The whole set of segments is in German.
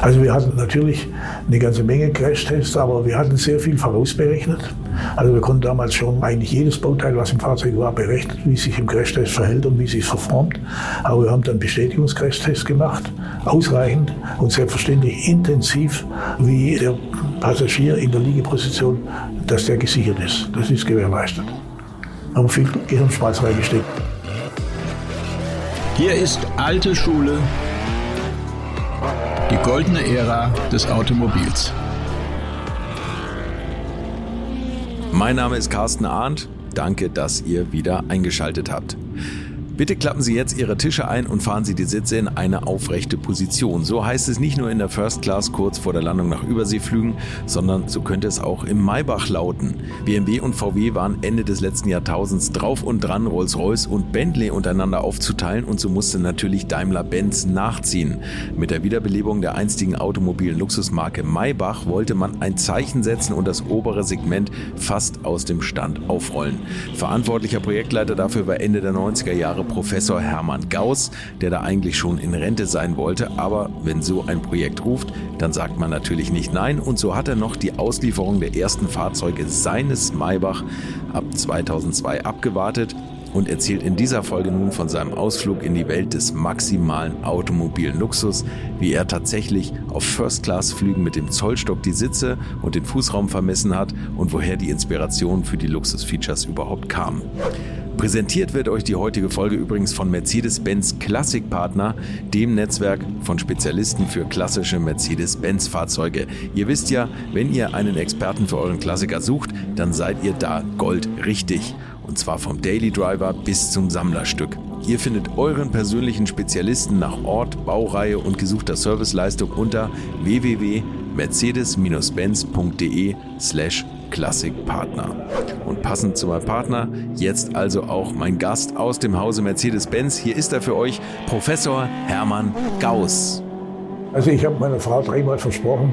Also wir hatten natürlich eine ganze Menge Crashtests, aber wir hatten sehr viel vorausberechnet. Also wir konnten damals schon eigentlich jedes Bauteil, was im Fahrzeug war, berechnen, wie sich im Crashtest verhält und wie sich verformt. Aber wir haben dann Bestätigungscrashtests gemacht, ausreichend und selbstverständlich intensiv, wie der Passagier in der Liegeposition, dass der gesichert ist. Das ist gewährleistet. Aber viel Gehirnschmalz reingesteckt. Hier ist alte Schule, die goldene Ära des Automobils. Mein Name ist Carsten Arndt. Danke, dass ihr wieder eingeschaltet habt. Bitte klappen Sie jetzt Ihre Tische ein und fahren Sie die Sitze in eine aufrechte Position. So heißt es nicht nur in der First Class kurz vor der Landung nach Überseeflügen, sondern so könnte es auch im Maybach lauten. BMW und VW waren Ende des letzten Jahrtausends drauf und dran, Rolls-Royce und Bentley untereinander aufzuteilen und so musste natürlich Daimler-Benz nachziehen. Mit der Wiederbelebung der einstigen automobilen Luxusmarke Maybach wollte man ein Zeichen setzen und das obere Segment fast aus dem Stand aufrollen. Verantwortlicher Projektleiter dafür war Ende der 90er Jahre Professor Hermann Gauss, der da eigentlich schon in Rente sein wollte. Aber wenn so ein Projekt ruft, dann sagt man natürlich nicht nein. Und so hat er noch die Auslieferung der ersten Fahrzeuge seines Maybach ab 2002 abgewartet und erzählt in dieser Folge nun von seinem Ausflug in die Welt des maximalen automobilen Luxus, wie er tatsächlich auf First-Class-Flügen mit dem Zollstock die Sitze und den Fußraum vermessen hat und woher die Inspiration für die Luxus-Features überhaupt kam. Präsentiert wird euch die heutige Folge übrigens von Mercedes-Benz Klassikpartner, dem Netzwerk von Spezialisten für klassische Mercedes-Benz-Fahrzeuge. Ihr wisst ja, wenn ihr einen Experten für euren Klassiker sucht, dann seid ihr da goldrichtig. Und zwar vom Daily Driver bis zum Sammlerstück. Ihr findet euren persönlichen Spezialisten nach Ort, Baureihe und gesuchter Serviceleistung unter www.mercedes-benz.de slash Klassikpartner. Und passend zu meinem Partner, jetzt also auch mein Gast aus dem Hause Mercedes-Benz. Hier ist er für euch, Professor Hermann Gauss. Also ich habe meiner Frau dreimal versprochen,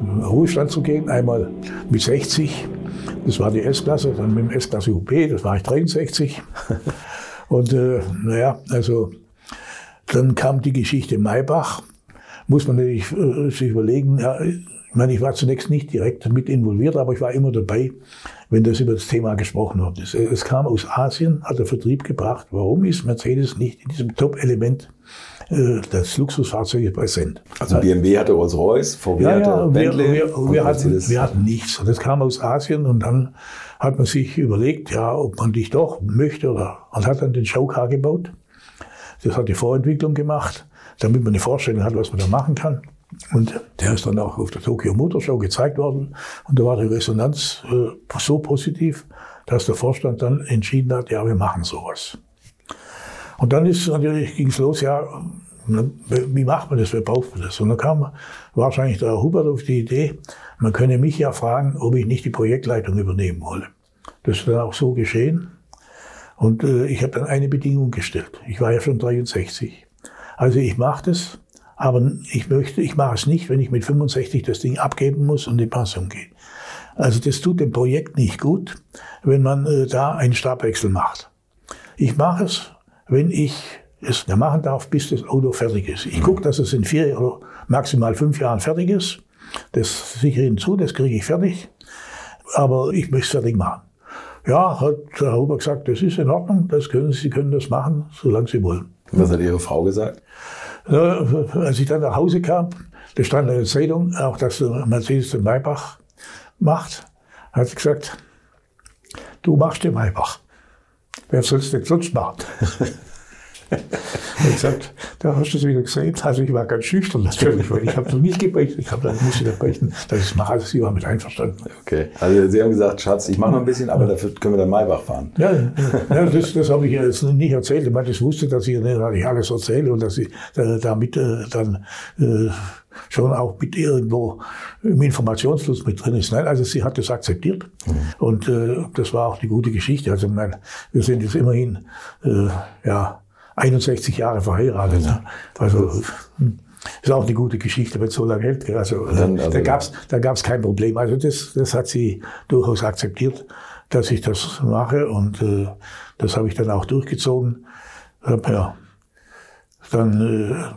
in Ruhestand zu gehen. Einmal mit 60, das war die S-Klasse, dann mit dem S-Klasse UP, das war ich 63. Und äh, naja, also dann kam die Geschichte Maybach. Muss man natürlich äh, sich überlegen, ja, ich meine, ich war zunächst nicht direkt mit involviert, aber ich war immer dabei, wenn das über das Thema gesprochen wird. Es, es kam aus Asien, hat der Vertrieb gebracht. Warum ist Mercedes nicht in diesem Top-Element äh, des Luxusfahrzeuges präsent? Also BMW hatte Rolls-Royce, VW ja, hatte ja, Bentley. wir, wir, wir, hatten, wir hatten nichts. Und das kam aus Asien und dann hat man sich überlegt, ja, ob man dich doch möchte oder man hat dann den Showcar gebaut. Das hat die Vorentwicklung gemacht, damit man eine Vorstellung hat, was man da machen kann. Und der ist dann auch auf der Tokyo Motor Show gezeigt worden. Und da war die Resonanz äh, so positiv, dass der Vorstand dann entschieden hat, ja, wir machen sowas. Und dann ist natürlich, ging es los, ja, wie macht man das, wer braucht man das? Und dann kam wahrscheinlich der Hubert auf die Idee, man könne mich ja fragen, ob ich nicht die Projektleitung übernehmen wolle. Das ist dann auch so geschehen. Und äh, ich habe dann eine Bedingung gestellt. Ich war ja schon 63. Also ich mache das, aber ich möchte, ich mache es nicht, wenn ich mit 65 das Ding abgeben muss und in Pension gehe. Also das tut dem Projekt nicht gut, wenn man äh, da einen Stabwechsel macht. Ich mache es, wenn ich es machen darf, bis das Auto fertig ist. Ich gucke, dass es in vier oder maximal fünf Jahren fertig ist. Das sichere ich hinzu, das kriege ich fertig. Aber ich möchte es fertig machen. Ja, hat Herr Huber gesagt, das ist in Ordnung, das können Sie, Sie können das machen, solange Sie wollen. Was hat Ihre Frau gesagt? Ja, als ich dann nach Hause kam, da stand in der Zeitung, auch dass Mercedes den Maybach macht, hat sie gesagt, du machst den Maybach. Wer soll es denn sonst machen? Und gesagt, da hast du es wieder gesehen. Also ich war ganz schüchtern natürlich, weil ich habe noch nicht gebeichtet. Ich habe dann muss ich da beichten, dass ich es mache. Also sie war mit einverstanden. Okay, also Sie haben gesagt, Schatz, ich mache noch ein bisschen, aber dafür können wir dann Maybach fahren. Ja, ja das, das habe ich ja jetzt nicht erzählt. Ich meine, ich wusste, dass ich nicht alles erzähle und dass ich äh, damit äh, dann äh, schon auch mit irgendwo im Informationsfluss mit drin ist. Nein, also sie hat das akzeptiert mhm. und äh, das war auch die gute Geschichte. Also mein, wir sind jetzt immerhin äh, ja 61 Jahre verheiratet. Ja. Also hm, ist auch eine gute Geschichte, wenn es so lange hält. Also, dann, also da gab's da gab's kein Problem. Also das, das hat sie durchaus akzeptiert, dass ich das mache und äh, das habe ich dann auch durchgezogen. Ja, dann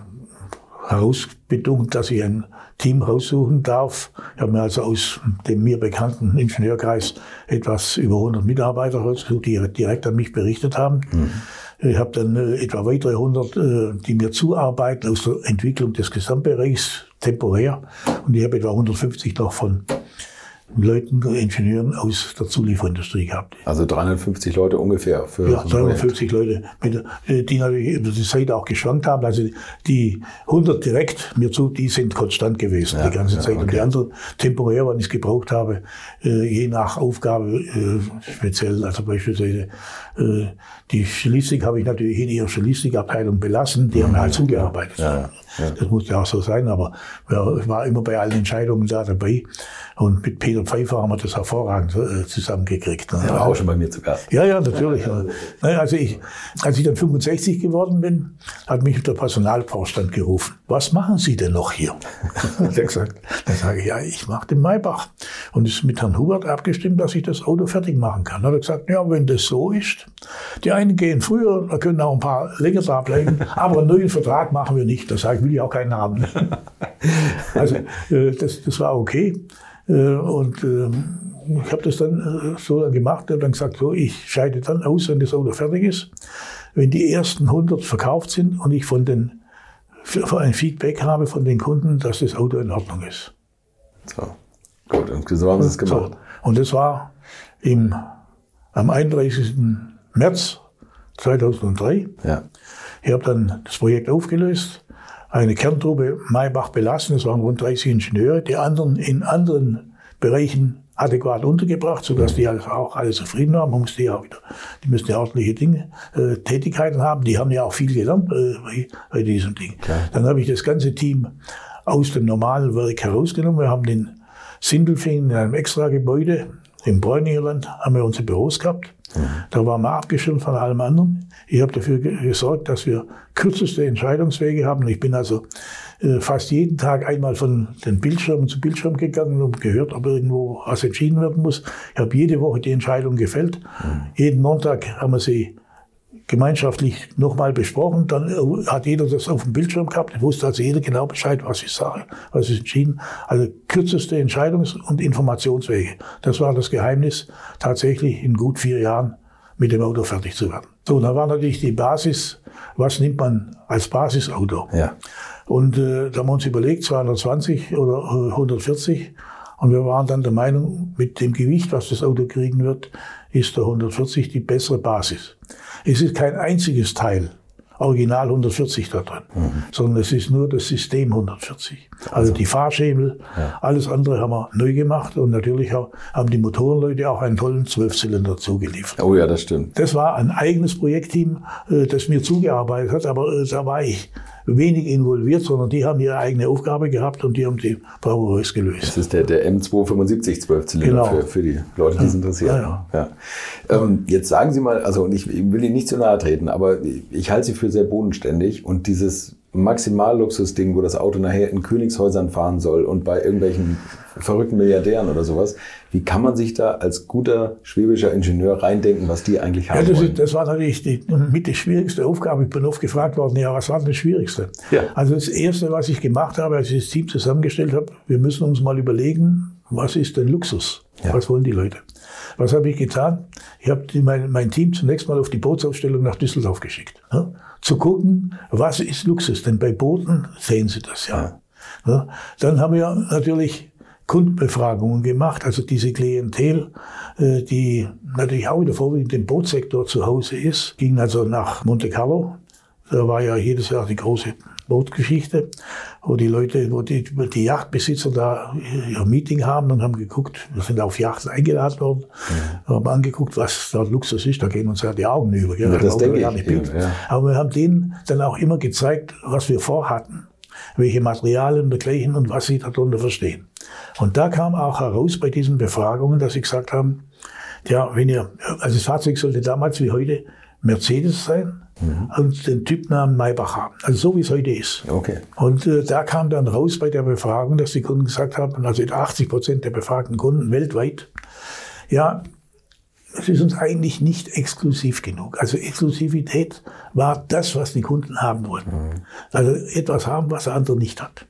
herausbedungen, dass ich ein Team raussuchen darf. Ich habe mir also aus dem mir bekannten Ingenieurkreis etwas über 100 Mitarbeiter rausgesucht, die direkt an mich berichtet haben. Mhm. Ich habe dann äh, etwa weitere 100, äh, die mir zuarbeiten aus der Entwicklung des Gesamtbereichs temporär. Und ich habe etwa 150 noch von Leuten, Ingenieuren aus der Zulieferindustrie gehabt. Also 350 Leute ungefähr für Ja, 350 Leute, äh, die natürlich über die Zeit auch geschwankt haben. Also die 100 direkt mir zu, die sind konstant gewesen ja, die ganze Zeit. Ja, okay. Und die anderen temporär, wann ich es gebraucht habe, äh, je nach Aufgabe äh, speziell, also beispielsweise die Stilistik habe ich natürlich in ihrer Stilistikabteilung belassen, die haben halt zugearbeitet. Ja, das musste auch so sein, aber ich war immer bei allen Entscheidungen da dabei. Und mit Peter Pfeiffer haben wir das hervorragend äh, zusammengekriegt. Er war auch schon bei mir zu Gast. Ja, ja, natürlich. Also ich, als ich dann 65 geworden bin, hat mich der Personalvorstand gerufen. Was machen Sie denn noch hier? hat er gesagt. Dann sage ich, ja, ich mache den Maybach. Und ist mit Herrn Hubert abgestimmt, dass ich das Auto fertig machen kann. Hat er gesagt, ja, wenn das so ist, die einen gehen früher, da können auch ein paar länger da bleiben, aber einen neuen Vertrag machen wir nicht. Da sage ich, will ich auch keinen haben. also äh, das, das war okay. Äh, und ähm, ich habe das dann äh, so gemacht und dann gesagt, so, ich scheide dann aus, wenn das Auto fertig ist. Wenn die ersten 100 verkauft sind und ich von den, ein Feedback habe von den Kunden, dass das Auto in Ordnung ist. So, gut, und so haben Sie es gemacht. So. Und das war im, am 31. März 2003. Ja. Ich habe dann das Projekt aufgelöst, eine Kerntruppe Maybach belassen, es waren rund 30 Ingenieure, die anderen in anderen Bereichen adäquat untergebracht, sodass die also auch alle zufrieden waren. Man musste ja auch wieder, die müssen ja ordentliche Dinge, äh, Tätigkeiten haben. Die haben ja auch viel gelernt äh, bei, bei diesem Ding. Klar. Dann habe ich das ganze Team aus dem normalen Werk herausgenommen. Wir haben den Sindelfingen in einem extra Gebäude im Bräuningerland haben wir unsere Büros gehabt. Mhm. Da waren wir abgeschirmt von allem anderen. Ich habe dafür gesorgt, dass wir kürzeste Entscheidungswege haben. Ich bin also fast jeden Tag einmal von den Bildschirmen zu Bildschirm gegangen und gehört, ob irgendwo was entschieden werden muss. Ich habe jede Woche die Entscheidung gefällt. Mhm. Jeden Montag haben wir sie gemeinschaftlich nochmal besprochen. Dann äh, hat jeder das auf dem Bildschirm gehabt. wusste also jeder genau Bescheid, was ich sage, was ist entschieden. Also kürzeste Entscheidungs- und Informationswege. Das war das Geheimnis, tatsächlich in gut vier Jahren mit dem Auto fertig zu werden. So, da war natürlich die Basis, was nimmt man als Basisauto? Ja. Und äh, da haben wir uns überlegt, 220 oder 140. Und wir waren dann der Meinung, mit dem Gewicht, was das Auto kriegen wird, ist der 140 die bessere Basis. Es ist kein einziges Teil, Original 140 da drin, mhm. sondern es ist nur das System 140. Also, also die Fahrschemel, ja. alles andere haben wir neu gemacht und natürlich haben die Motorenleute auch einen tollen Zwölfzylinder zugeliefert. Oh ja, das stimmt. Das war ein eigenes Projektteam, äh, das mir zugearbeitet hat, aber äh, da war ich wenig involviert, sondern die haben ihre eigene Aufgabe gehabt und die haben die bravourös gelöst. Das ist der, der M275 Zwölfzylinder genau. für, für die Leute, die es interessieren. Ja, ja. ja. Ähm, jetzt sagen Sie mal, also ich, ich will Ihnen nicht zu nahe treten, aber ich halte Sie für sehr bodenständig und dieses Maximalluxusding, wo das Auto nachher in Königshäusern fahren soll und bei irgendwelchen verrückten Milliardären oder sowas. Wie kann man sich da als guter schwäbischer Ingenieur reindenken, was die eigentlich haben ja, das, wollen? das war natürlich die, mit die schwierigste Aufgabe. Ich bin oft gefragt worden, ja, was war denn das Schwierigste? Ja. Also das Erste, was ich gemacht habe, als ich das Team zusammengestellt habe, wir müssen uns mal überlegen, was ist denn Luxus? Ja. Was wollen die Leute? Was habe ich getan? Ich habe mein, mein Team zunächst mal auf die Bootsaufstellung nach Düsseldorf geschickt. Ja? Zu gucken, was ist Luxus? Denn bei Booten sehen Sie das ja. ja? Dann haben wir natürlich Kundenbefragungen gemacht, also diese Klientel, äh, die natürlich auch wieder vorwiegend im Bootsektor zu Hause ist, ging also nach Monte Carlo. Da war ja jedes Jahr die große Bootgeschichte, wo die Leute, wo die, die Yachtbesitzer da ihr Meeting haben und haben geguckt, wir sind auf Yachten eingeladen worden, mhm. haben angeguckt, was da Luxus ist, da gehen uns ja die Augen über. Ja, das denke ich. Ja, ja. Aber wir haben denen dann auch immer gezeigt, was wir vorhatten welche Materialien dergleichen und was sie darunter verstehen. Und da kam auch heraus bei diesen Befragungen, dass sie gesagt haben, ja, wenn ihr, also das Fahrzeug sollte damals wie heute Mercedes sein mhm. und den Typnamen Maybach haben. Also so wie es heute ist. Okay. Und äh, da kam dann raus bei der Befragung, dass die Kunden gesagt haben, also 80 Prozent der befragten Kunden weltweit, ja, es ist uns eigentlich nicht exklusiv genug. Also Exklusivität war das, was die Kunden haben wollten. Mhm. Also etwas haben, was der andere nicht hat.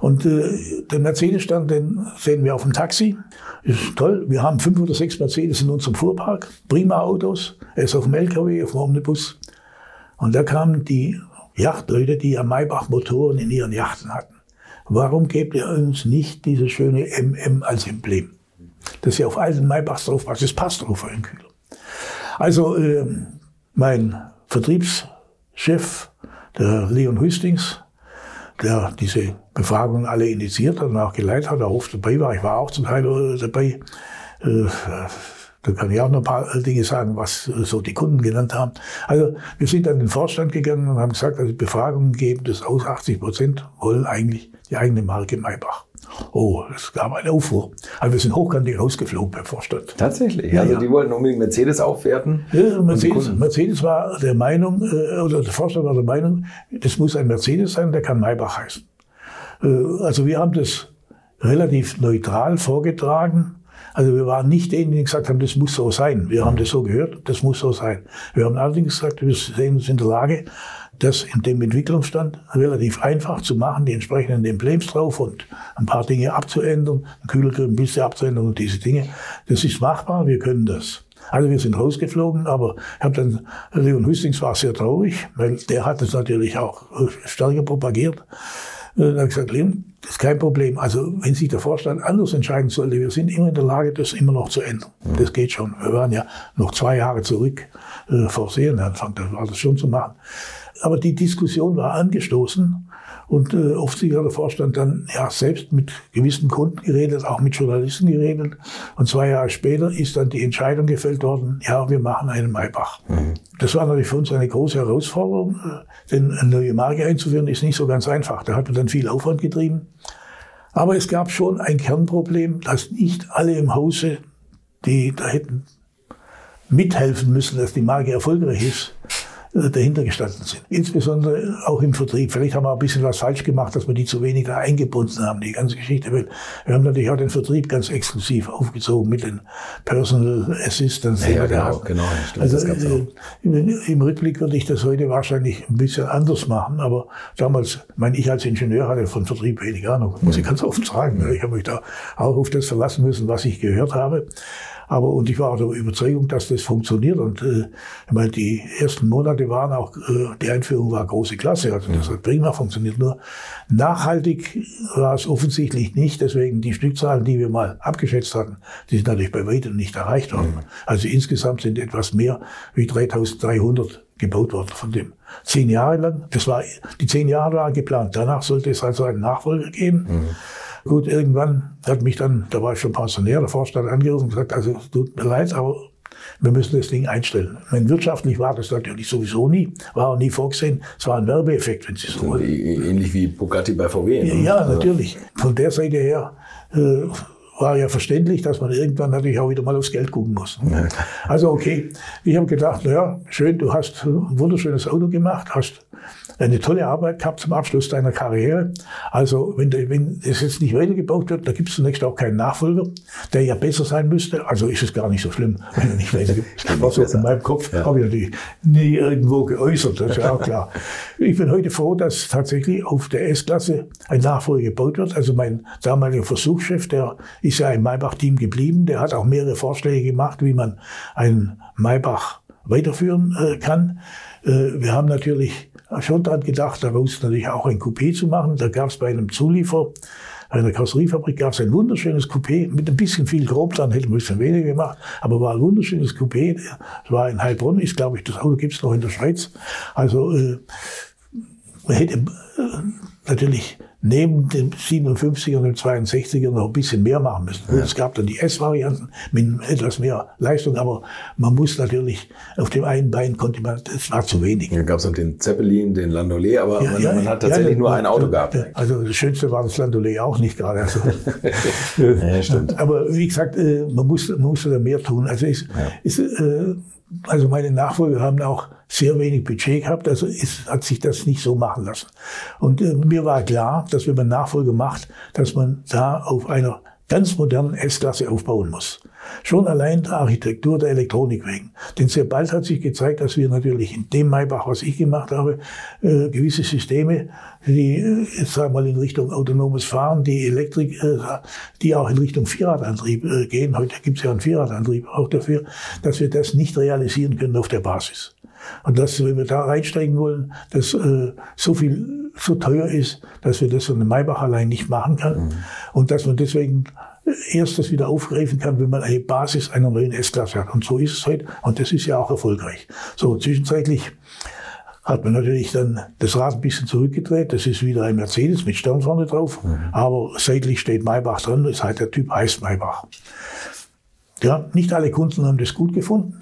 Und äh, den Mercedes-Stand, den sehen wir auf dem Taxi. Ist toll. Wir haben fünf oder sechs Mercedes in unserem Fuhrpark. Prima Autos. Er ist auf dem LKW, auf dem Omnibus. Und da kamen die Yachtleute, die am Maybach Motoren in ihren Yachten hatten. Warum gebt ihr uns nicht diese schöne MM als Emblem? Dass ihr auf alten Maybachs drauf passt. Das passt drauf auf den Kühler. Also äh, mein Vertriebschef, der Leon Hüstings, der diese Befragungen alle initiiert hat und auch geleitet hat, auch oft dabei war. Ich war auch zum Teil äh, dabei. Äh, da kann ich auch noch ein paar Dinge sagen, was so die Kunden genannt haben. Also wir sind an den Vorstand gegangen und haben gesagt, also Befragungen geben das aus, 80 Prozent wollen eigentlich die eigene Marke Maybach. Oh, es gab eine Aufruhr. Also wir sind hochkantig rausgeflogen beim Vorstand. Tatsächlich? Ja, also ja. die wollten unbedingt Mercedes aufwerten? Ja, Mercedes, Mercedes war der Meinung, äh, oder der Vorstand war der Meinung, das muss ein Mercedes sein, der kann Maybach heißen. Äh, also wir haben das relativ neutral vorgetragen. Also wir waren nicht diejenigen, die gesagt haben, das muss so sein. Wir haben das so gehört, das muss so sein. Wir haben allerdings gesagt, wir sehen uns in der Lage, das in dem Entwicklungsstand relativ einfach zu machen, die entsprechenden Emblems drauf und ein paar Dinge abzuändern, Kühlgrill ein bisschen abzuändern und diese Dinge. Das ist machbar, wir können das. Also wir sind rausgeflogen, aber ich habe dann, Leon Hüstings war sehr traurig, weil der hat es natürlich auch stärker propagiert. Dann habe ich gesagt, Leon, das ist kein Problem. Also wenn sich der Vorstand anders entscheiden sollte, wir sind immer in der Lage, das immer noch zu ändern. Das geht schon. Wir waren ja noch zwei Jahre zurück äh, vor Serienanfang, da war das schon zu machen. Aber die Diskussion war angestoßen und äh, oft hat der Vorstand dann ja selbst mit gewissen Kunden geredet, auch mit Journalisten geredet. Und zwei Jahre später ist dann die Entscheidung gefällt worden, ja, wir machen einen Maybach. Mhm. Das war natürlich für uns eine große Herausforderung, äh, denn eine neue Marke einzuführen ist nicht so ganz einfach. Da hat man dann viel Aufwand getrieben. Aber es gab schon ein Kernproblem, dass nicht alle im Hause, die da hätten mithelfen müssen, dass die Marke erfolgreich ist, dahinter gestanden sind. Insbesondere auch im Vertrieb. Vielleicht haben wir ein bisschen was falsch gemacht, dass wir die zu wenig da eingebunden haben, die ganze Geschichte. Wir haben natürlich auch den Vertrieb ganz exklusiv aufgezogen mit den Personal Assistants. Ja, ja genau, genau. Stimmt, also äh, im Rückblick würde ich das heute wahrscheinlich ein bisschen anders machen. Aber damals, meine ich als Ingenieur hatte von Vertrieb wenig Ahnung, muss ich ganz offen sagen. Ich habe mich da auch auf das verlassen müssen, was ich gehört habe. Aber und ich war der Überzeugung, dass das funktioniert. Und äh, ich meine, die ersten Monate waren auch, äh, die Einführung war große Klasse. Also das hat prima funktioniert. Nur nachhaltig war es offensichtlich nicht. Deswegen die Stückzahlen, die wir mal abgeschätzt hatten, die sind natürlich bei weitem nicht erreicht worden. Mhm. Also insgesamt sind etwas mehr wie 3300 gebaut worden von dem. Zehn Jahre lang, das war, die zehn Jahre waren geplant. Danach sollte es also einen Nachfolger geben. Mhm. Gut, irgendwann hat mich dann, da war ich schon pensionär, der Vorstand angerufen und gesagt, also es tut mir leid, aber wir müssen das Ding einstellen. Meine, wirtschaftlich war das natürlich sowieso nie, war auch nie vorgesehen. Es war ein Werbeeffekt, wenn Sie so wollen. Ähnlich wie Bugatti bei VW. Ne? Ja, also natürlich. Von der Seite her äh, war ja verständlich, dass man irgendwann natürlich auch wieder mal aufs Geld gucken muss. Also okay, ich habe gedacht, naja, schön, du hast ein wunderschönes Auto gemacht, hast eine tolle Arbeit gehabt zum Abschluss deiner Karriere. Also wenn, wenn es jetzt nicht weitergebaut wird, da gibt es zunächst auch keinen Nachfolger, der ja besser sein müsste. Also ist es gar nicht so schlimm, wenn er nicht weitergebaut wird. so in meinem Kopf ja. habe ich natürlich nie irgendwo geäußert, das ist ja auch klar. Ich bin heute froh, dass tatsächlich auf der S-Klasse ein Nachfolger gebaut wird. Also mein damaliger Versuchschef, der ist ja im Maybach-Team geblieben, der hat auch mehrere Vorschläge gemacht, wie man einen Maybach weiterführen äh, kann. Äh, wir haben natürlich schon daran gedacht, daraus natürlich auch ein Coupé zu machen. Da gab es bei einem Zuliefer, einer Karosseriefabrik, gab es ein wunderschönes Coupé mit ein bisschen viel Chrom dran, hätte man ein bisschen weniger gemacht, aber war ein wunderschönes Coupé. Das war in Heilbronn, ist glaube ich, das Auto gibt es noch in der Schweiz. Also äh, man hätte äh, natürlich neben dem 57er und dem 62er noch ein bisschen mehr machen müssen. Ja. Es gab dann die S-Varianten mit etwas mehr Leistung, aber man muss natürlich auf dem einen Bein konnte man, das war zu wenig. Dann gab es noch den Zeppelin, den Landaulet, aber ja, man, ja, man, hat tatsächlich nur ein Auto gehabt. Also das Schönste war das Landaulet auch nicht gerade. Also, ja, stimmt. Aber wie gesagt, äh, man muss, man muss da mehr tun. Also ist, ist äh, also meine Nachfolger haben auch sehr wenig Budget gehabt, also es hat sich das nicht so machen lassen. Und äh, mir war klar, dass wenn man Nachfolge macht, dass man da auf einer ganz modernen S-Klasse aufbauen muss. Schon allein der Architektur der Elektronik wegen. Denn sehr bald hat sich gezeigt, dass wir natürlich in dem Maybach, was ich gemacht habe, äh, gewisse Systeme, die, äh, jetzt sagen wir mal, in Richtung autonomes Fahren, die Elektrik, äh, die auch in Richtung Vierradantrieb äh, gehen, heute gibt es ja einen Vierradantrieb auch dafür, dass wir das nicht realisieren können auf der Basis. Und dass, wenn wir da reinsteigen wollen, dass äh, so viel so teuer ist, dass wir das von einem Maybach allein nicht machen kann. Mhm. Und dass man deswegen erst das wieder aufgreifen kann, wenn man eine Basis einer neuen S-Klasse hat. Und so ist es heute. Und das ist ja auch erfolgreich. So, zwischenzeitlich hat man natürlich dann das Rad ein bisschen zurückgedreht. Das ist wieder ein Mercedes mit Stern vorne drauf. Mhm. Aber seitlich steht Maybach drin. Das heißt, der Typ heißt Maybach. Ja, nicht alle Kunden haben das gut gefunden.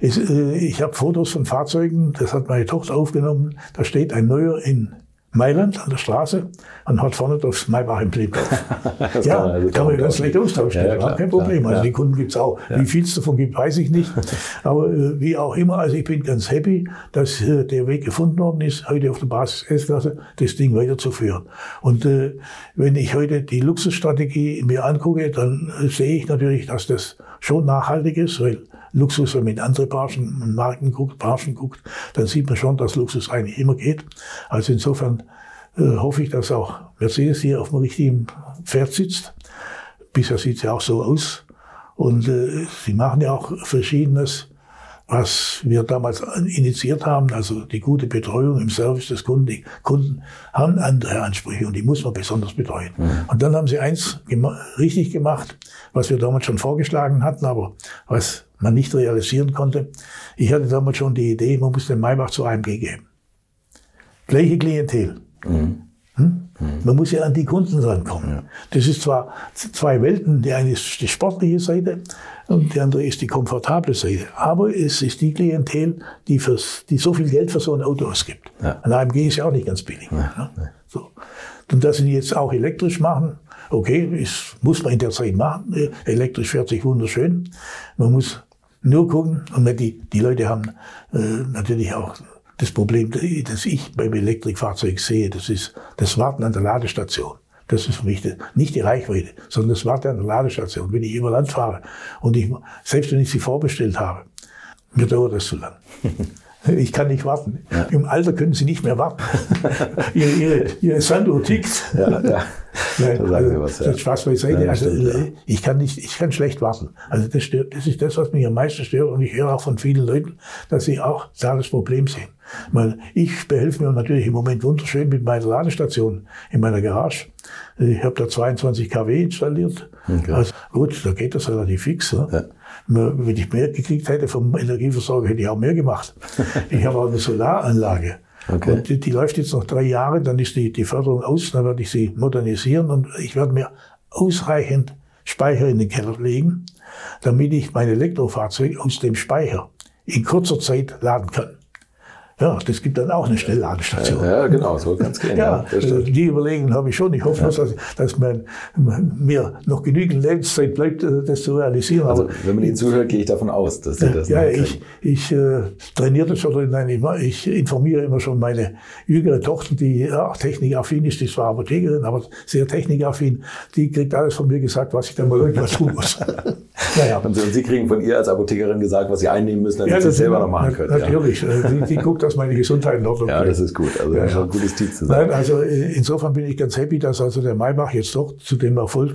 Es, äh, ich habe Fotos von Fahrzeugen, das hat meine Tochter aufgenommen. Da steht ein neuer in Mailand an der Straße und hat vorne das Maybach-Emblem drauf. ja, kann, also kann man ganz leicht austauschen. Ja, ja, kein Problem. Also die Kunden gibt's auch. Ja. Wie viel es davon gibt, weiß ich nicht. Aber äh, wie auch immer, also ich bin ganz happy, dass äh, der Weg gefunden worden ist, heute auf der Basis S-Klasse das Ding weiterzuführen. Und äh, wenn ich heute die Luxusstrategie mir angucke, dann äh, sehe ich natürlich, dass das schon nachhaltig ist, weil Luxus, wenn man in andere Branchen, Marken guckt, Branchen guckt, dann sieht man schon, dass Luxus eigentlich immer geht. Also insofern äh, hoffe ich, dass auch Mercedes hier auf dem richtigen Pferd sitzt. Bisher sieht es ja auch so aus. Und äh, sie machen ja auch Verschiedenes, was wir damals initiiert haben, also die gute Betreuung im Service des Kunden. Die Kunden haben andere Ansprüche und die muss man besonders betreuen. Mhm. Und dann haben sie eins gema richtig gemacht, was wir damals schon vorgeschlagen hatten, aber was man nicht realisieren konnte. Ich hatte damals schon die Idee, man muss den Maybach zu AMG geben. Gleiche Klientel. Mhm. Hm? Mhm. Man muss ja an die Kunden rankommen. Ja. Das ist zwar zwei Welten, die eine ist die sportliche Seite und die andere ist die komfortable Seite. Aber es ist die Klientel, die, fürs, die so viel Geld für so ein Auto ausgibt. Ja. Ein AMG ist ja auch nicht ganz billig. Ja. So. Und dass sie die jetzt auch elektrisch machen, okay, ist, muss man in der Zeit machen. Elektrisch fährt sich wunderschön. Man muss nur gucken, und die, die Leute haben äh, natürlich auch das Problem, das ich beim Elektrikfahrzeug sehe, das ist das Warten an der Ladestation. Das ist für mich nicht die Reichweite, sondern das Warten an der Ladestation. Wenn ich über Land fahre und ich, selbst wenn ich sie vorbestellt habe, mir dauert das zu lang. Ich kann nicht warten. Ja. Im Alter können Sie nicht mehr warten. ihre, ihre, ihre Sanduhr tickt. Ja, ja. Nein, da sagen Sie was, ja. Spaß beiseite. also, stimmt, ich kann nicht, ich kann schlecht warten. Also das stört, das ist das, was mich am meisten stört. Und ich höre auch von vielen Leuten, dass sie auch da das Problem sehen. Weil ich behelfe mir natürlich im Moment wunderschön mit meiner Ladestation in meiner Garage. Ich habe da 22 kW installiert. Okay. Also gut, da geht das relativ fix. Ne? Ja. Wenn ich mehr gekriegt hätte vom Energieversorger, hätte ich auch mehr gemacht. ich habe auch eine Solaranlage. Okay. Und die, die, läuft jetzt noch drei Jahre, dann ist die, die Förderung aus, dann werde ich sie modernisieren und ich werde mir ausreichend Speicher in den Keller legen, damit ich mein Elektrofahrzeug aus dem Speicher in kurzer Zeit laden kann. Ja, das gibt dann auch eine Schnellladestation. Ja, genau, so ganz gehen. Ja, ja äh, die Überlegungen habe ich schon. Ich hoffe, ja. dass, dass man, mir noch genügend Lebenszeit bleibt, äh, das zu realisieren. Also, wenn man Ihnen zuhört, gehe ich davon aus, dass Sie das Ja, ich, ich äh, trainiere das schon, nein, ich, ich informiere immer schon meine jüngere Tochter, die ja, technikaffin ist, die ist zwar Apothekerin, aber sehr technikaffin, die kriegt alles von mir gesagt, was ich dann mal irgendwas tun muss. naja. Und Sie kriegen von ihr als Apothekerin gesagt, was Sie einnehmen müssen, damit ja, Sie es selber noch machen können. Natürlich. Ja. Die, die guckt, dass meine Gesundheit in Ordnung Ja, das ist gut. Also ja, ist ein gutes Tipp zu sagen. Nein, also äh, insofern bin ich ganz happy, dass also der Maybach jetzt doch zu dem Erfolg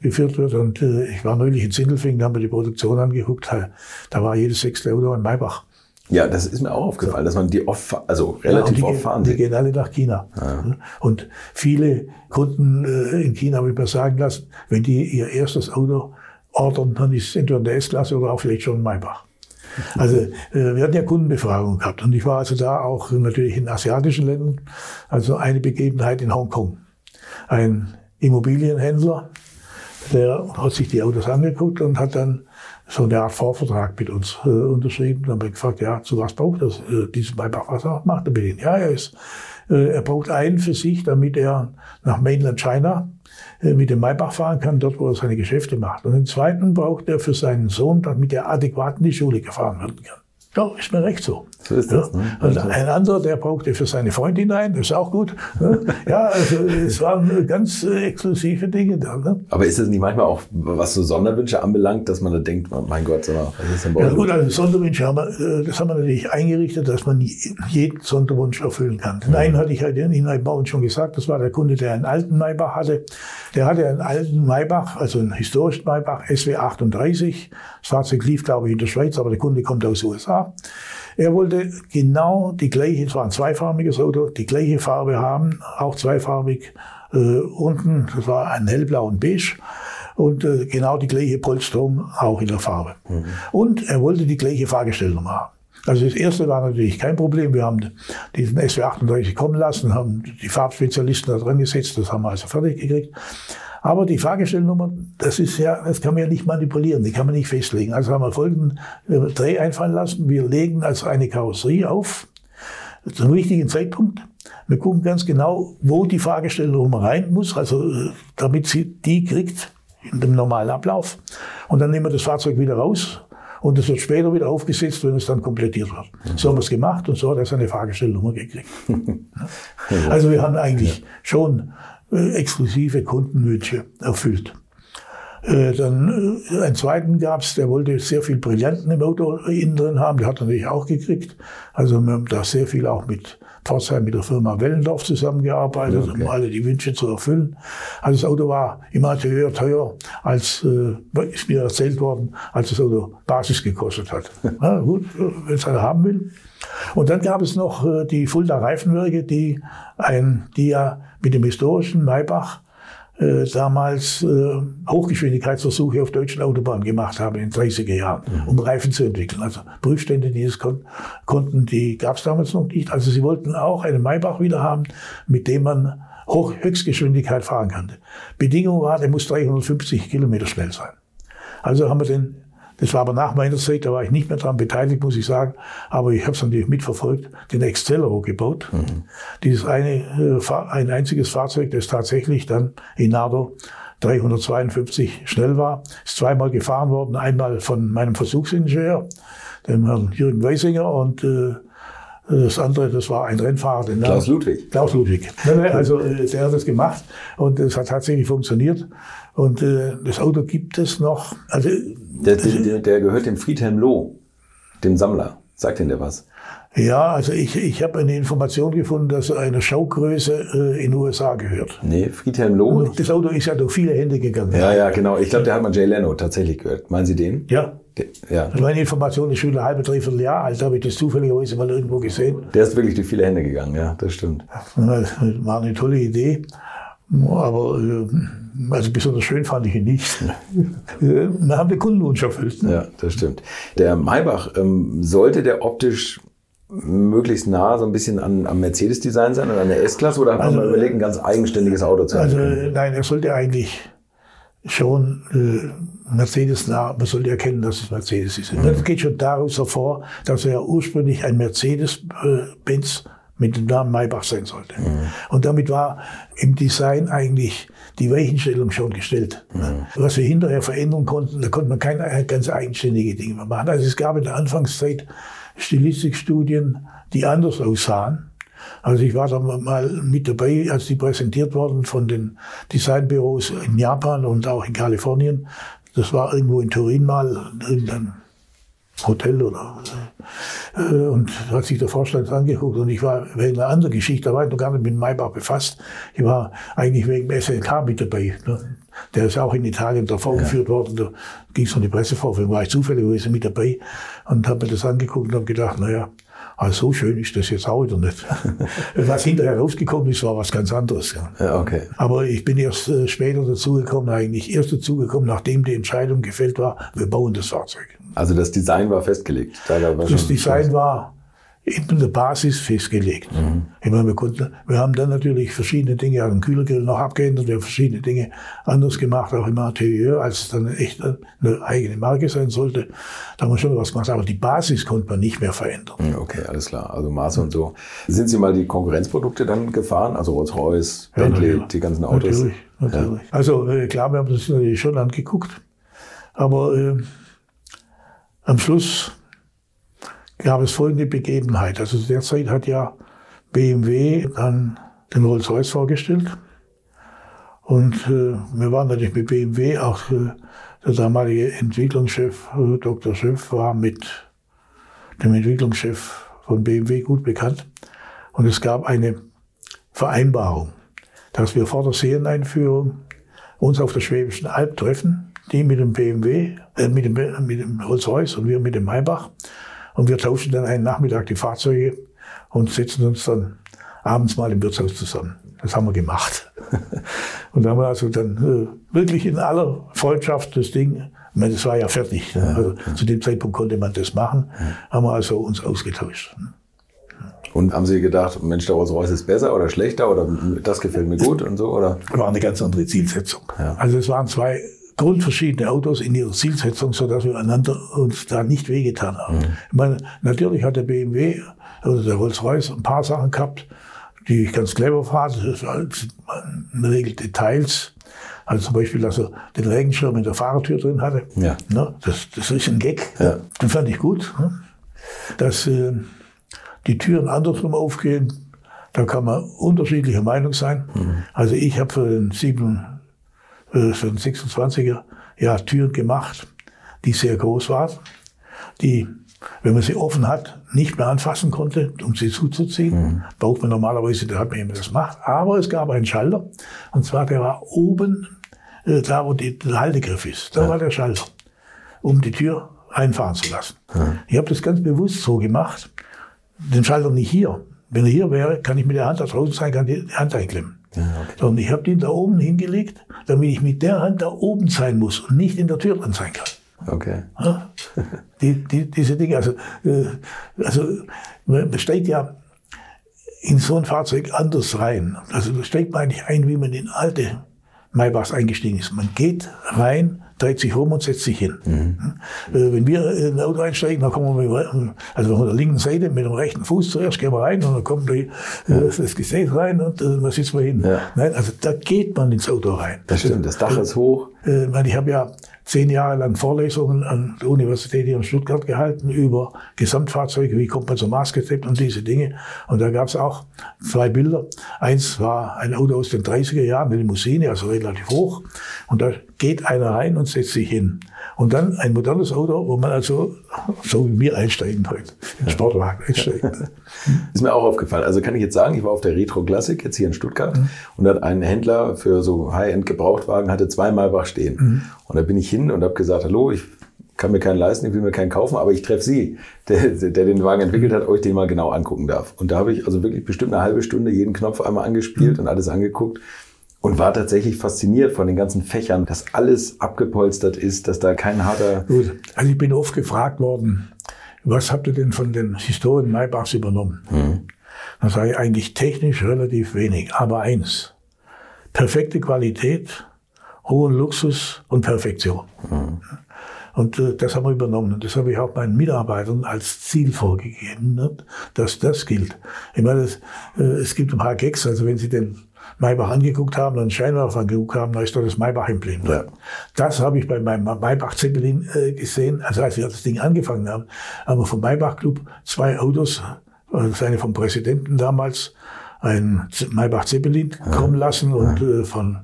geführt wird. Und äh, ich war neulich in Sindelfingen, da haben wir die Produktion angeguckt. Da war jedes sechste Auto ein Maybach. Ja, das ist mir auch aufgefallen, dass man die oft, also relativ ja, oft fahren Die gehen alle nach China. Ja. Und viele Kunden äh, in China haben mir sagen lassen, wenn die ihr erstes Auto ordern, dann ist es entweder eine S-Klasse oder auch vielleicht schon ein Maybach. Also äh, wir hatten ja Kundenbefragung gehabt und ich war also da auch natürlich in asiatischen Ländern. Also eine Begebenheit in Hongkong. Ein Immobilienhändler, der hat sich die Autos angeguckt und hat dann so eine Art Vorvertrag mit uns äh, unterschrieben. Dann habe ich gefragt, ja, zu was braucht das? Äh, dieses Maybach, was macht er mit Ihnen? Ja, er ist, äh, er braucht einen für sich, damit er nach Mainland China mit dem Maybach fahren kann, dort, wo er seine Geschäfte macht. Und den zweiten braucht er für seinen Sohn, damit er adäquat in die Schule gefahren werden kann. Ja, ist mir recht so. So ist das. Ne? Und ein anderer, der brauchte für seine Freundin ein, das ist auch gut. Ne? Ja, also es waren ganz äh, exklusive Dinge da. Ne? Aber ist es nicht manchmal auch, was so Sonderwünsche anbelangt, dass man da denkt, mein Gott, sag mal, was ist denn bei Ja euch? gut, also Sonderwünsche haben wir, äh, das haben wir natürlich eingerichtet, dass man jeden Sonderwunsch erfüllen kann. Den einen hatte ich halt in Neubau schon gesagt, das war der Kunde, der einen alten Maybach hatte. Der hatte einen alten Maybach, also einen historischen Maybach, SW 38. Das Fahrzeug lief, glaube ich, in der Schweiz, aber der Kunde kommt aus den USA. Er wollte genau die gleiche, es war ein zweifarbiges Auto, die gleiche Farbe haben, auch zweifarbig. Äh, unten, das war ein hellblau und beige. Und äh, genau die gleiche Polsterung auch in der Farbe. Und er wollte die gleiche Fahrgestellnummer haben. Also das erste war natürlich kein Problem. Wir haben diesen SW38 kommen lassen, haben die Farbspezialisten da dran gesetzt, das haben wir also fertig gekriegt. Aber die Fahrgestellnummer, das ist ja, das kann man ja nicht manipulieren, die kann man nicht festlegen. Also haben wir folgenden äh, Dreh einfallen lassen. Wir legen also eine Karosserie auf, zum richtigen Zeitpunkt. Wir gucken ganz genau, wo die Fahrgestellnummer rein muss, also äh, damit sie die kriegt in dem normalen Ablauf. Und dann nehmen wir das Fahrzeug wieder raus und es wird später wieder aufgesetzt, wenn es dann komplettiert wird. So haben wir es gemacht und so hat er seine Fahrgestellnummer gekriegt. also wir haben eigentlich schon äh, exklusive Kundenwünsche erfüllt. Äh, Dann äh, einen zweiten gab's, der wollte sehr viel Brillanten im Auto innen drin haben, der hat er natürlich auch gekriegt. Also wir haben da sehr viel auch mit Pforzheim, mit der Firma Wellendorf zusammengearbeitet, um alle die Wünsche zu erfüllen. Also das Auto war im Atelier teuer, als äh, ist mir erzählt worden, als das Auto Basis gekostet hat. Ja, gut, wenn es einer haben will. Und dann gab es noch äh, die Fulda Reifenwerke, die ein, die ja mit dem historischen Maybach äh, damals äh, Hochgeschwindigkeitsversuche auf deutschen Autobahnen gemacht haben in den 30er Jahren, um Reifen zu entwickeln. Also Prüfstände, die das kon konnten, die gab es damals noch nicht. Also sie wollten auch einen Maybach wieder haben, mit dem man Hoch Höchstgeschwindigkeit fahren kann. Bedingung war, der muss 350 Kilometer schnell sein. Also haben wir den, das war aber nach meiner Zeit, da war ich nicht mehr daran beteiligt, muss ich sagen, aber ich habe es natürlich mitverfolgt, den Excelero gebaut. Dieses eine, äh, ein einziges Fahrzeug, das tatsächlich dann in Nardo 352 schnell war, ist zweimal gefahren worden, einmal von meinem Versuchsingenieur, dem Herrn Jürgen Weisinger und äh, das andere, das war ein Rennfahrer, den Klaus Namen- Ludwig. Klaus Ludwig. Nein, nein, Also äh, der hat das gemacht und es hat tatsächlich funktioniert. Und äh, das Auto gibt es noch. Also Der, der, der gehört dem Friedhelm Loh, dem Sammler. Sagt Ihnen der was? Ja, also ich, ich habe eine Information gefunden, dass einer Schaugröße äh, in den USA gehört. Nee, Friedhelm Loh. Und das Auto ist ja durch viele Hände gegangen. Ja, ja, genau. Ich glaube, der hat mal Jay Leno tatsächlich gehört. Meinen Sie den? Ja. Der, ja. Meine Information ist schon ein halbe, dreiviertel Jahr alt, habe ich das zufälligerweise mal irgendwo gesehen. Der ist wirklich durch viele Hände gegangen, ja, das stimmt. Das war eine tolle Idee. Aber äh, also besonders schön fand ich ihn nicht. Wir haben den Kundenwunsch erfüllt. ne? Ja, das stimmt. Der Maybach, ähm, sollte der optisch möglichst nah so ein bisschen an, am Mercedes-Design sein oder an der S-Klasse oder hat man Also, mal überlegt, ein ganz eigenständiges Auto zu Also entwickeln? nein, er sollte eigentlich schon äh, Mercedes nah, man sollte erkennen, dass es Mercedes ist. Das geht schon daraus hervor, dass er ursprünglich ein Mercedes-Benz mit dem Namen Maybach sein sollte. Und damit war im Design eigentlich die Weichenstellung schon gestellt. Was wir hinterher verändern konnten, da konnte man keine ganz eigenständige Dinge mehr machen. Also es gab in der Anfangszeit Stilistikstudien, die anders aussahen. Also ich war da mal mit dabei, als die präsentiert wurden von den Designbüros in Japan und auch in Kalifornien. Das war irgendwo in Turin mal, irgendein Hotel oder äh, und hat sich der Vorstand angeguckt und ich war wegen einer anderen Geschichte, da war ich noch gar nicht mit Maybach befasst. Ich war eigentlich wegen SLK mit dabei. Ne? Der ist auch in Italien da vorgeführt worden. Da ging es um die Pressevorführung, war ich zufälligerweise mit dabei und habe mir das angeguckt und habe gedacht, naja, also so schön ist das jetzt auch wieder nicht. was hinterher rausgekommen ist, war was ganz anderes. Ja. Ja, okay. Aber ich bin erst äh, später dazugekommen, eigentlich erst dazugekommen, nachdem die Entscheidung gefällt war, wir bauen das Fahrzeug. Also das Design war festgelegt. Da Das Design war in der Basis festgelegt. Ich meine, wir, konnten, wir haben dann natürlich verschiedene Dinge an dem Kühlergrill noch abgeändert, wir haben verschiedene Dinge anders gemacht, auch im Atelier, als es dann echt eine eigene Marke sein sollte. Da haben wir schon was gemacht, aber die Basis konnte man nicht mehr verändern. Okay, alles klar. Also Maße und so. Sind Sie mal die Konkurrenzprodukte dann gefahren? Also Rolls-Royce, Ja, Bentley, natürlich. die ganzen Autos? Natürlich, natürlich. Also äh, klar, wir haben das natürlich schon angeguckt, aber äh, am Schluss gab es folgende Begebenheit. Also derzeit hat ja BMW dann den Rolls-Royce vorgestellt. Und äh, wir waren natürlich mit BMW, auch äh, der damalige Entwicklungschef, äh, Dr. Schiff, war mit dem Entwicklungschef von BMW gut bekannt. Und es gab eine Vereinbarung, dass wir vor der Serieneinführung uns auf der Schwäbischen Alb treffen, die mit dem BMW, äh, mit dem, mit dem Rolls-Royce und wir mit dem Maybach. Und wir tauschen dann einen Nachmittag die Fahrzeuge und setzen uns dann abends mal im Wirtshaus zusammen. Das haben wir gemacht. und da haben wir also dann äh, wirklich in aller Freundschaft das Ding, ich meine, das war ja fertig. Ja, also ja. zu dem Zeitpunkt konnte man das machen, ja. haben wir also uns ausgetauscht. Und haben Sie gedacht, Mensch, der Rolls-Royce ist besser oder schlechter oder das gefällt mir gut und so? Oder? War eine ganz andere Zielsetzung. Also es waren zwei grundverschiedene Autos in ihrer Zielsetzung, so dass wir einander uns da nicht wehgetan haben. Mhm. Ich meine, natürlich hat der BMW oder der Rolls-Royce ein paar Sachen gehabt, die ich ganz clever fand. Das sind in der Regel Details. Also zum Beispiel, dass er den Regenschirm in der Fahrertür drin hatte. Ja. Ne? Das, das ist ein Gag. Ja. Den fand ich gut. Ne? Dass äh, die Türen andersrum aufgehen, da kann man unterschiedlicher Meinung sein. Mhm. Also ich habe für den 7, äh, für den 26er ja Türen gemacht, die sehr groß waren, die wenn man sie offen hat, nicht mehr anfassen konnte, um sie zuzuziehen. Mhm. Braucht man normalerweise, da hat man immer das gemacht. Aber es gab einen Schalter, und zwar der war oben, äh, da wo die, der Haltegriff ist. Da ja. war der Schalter, um die Tür einfahren zu lassen. Ja. Ich habe das ganz bewusst so gemacht, den Schalter nicht hier. Wenn er hier wäre, kann ich mit der Hand da draußen sein, kann die Hand einklemmen. Ja, okay. Sondern ich habe den da oben hingelegt, damit ich mit der Hand da oben sein muss und nicht in der Tür drin sein kann. Okay. Die, die, diese Dinge, also, äh, also man steigt ja in so ein Fahrzeug anders rein. Also da steigt man eigentlich ein, wie man in alte Maybachs eingestiegen ist. Man geht rein, dreht sich rum und setzt sich hin. Mhm. Äh, wenn wir in ein Auto einsteigen, dann kommen wir also von der linken Seite mit dem rechten Fuß zuerst gehen wir rein und dann kommt die, ja. das Gesäß rein und äh, dann sitzen wir hin. Ja. Nein, also da geht man ins Auto rein. Das stimmt, das Dach ist hoch. Äh, ich habe ja zehn Jahre lang Vorlesungen an der Universität hier in Stuttgart gehalten über Gesamtfahrzeuge, wie kommt man zum Maßgesetz und diese Dinge. Und da gab es auch zwei Bilder. Eins war ein Auto aus den 30er Jahren, eine Limousine, also relativ hoch. Und da geht einer rein und setzt sich hin. Und dann ein modernes Auto, wo man also, so wie wir einsteigen heute, in. Sportwagen einsteigen. Ist mir auch aufgefallen. Also kann ich jetzt sagen, ich war auf der Retro Classic jetzt hier in Stuttgart mhm. und da hat ein Händler für so High-End Gebrauchtwagen hatte zwei Maybach stehen. Mhm. Und da bin ich hin und habe gesagt, hallo, ich kann mir keinen leisten, ich will mir keinen kaufen, aber ich treffe Sie, der, der den Wagen entwickelt hat, euch den mal genau angucken darf. Und da habe ich also wirklich bestimmt eine halbe Stunde jeden Knopf einmal angespielt mhm. und alles angeguckt und war tatsächlich fasziniert von den ganzen Fächern, dass alles abgepolstert ist, dass da kein harter... Gut, also ich bin oft gefragt worden, was habt ihr denn von den Historien Maybachs übernommen? Mhm. Da sage ich eigentlich technisch relativ wenig, aber eins, perfekte Qualität, hohen Luxus und Perfektion. Mhm. Und äh, das haben wir übernommen. Und das habe ich auch meinen Mitarbeitern als Ziel vorgegeben, ne? dass das gilt. Ich meine, es, äh, es gibt ein paar Gags, also wenn Sie den Maybach angeguckt haben, einen Scheinwerfer angeguckt haben, da ist da das Maybach-Emblem Ja. Das habe ich bei meinem Maybach Zeppelin äh, gesehen. Also als wir das Ding angefangen haben, haben wir vom Maybach Club zwei Autos, äh, das eine vom Präsidenten damals, ein Maybach Zeppelin ja. kommen lassen und äh, von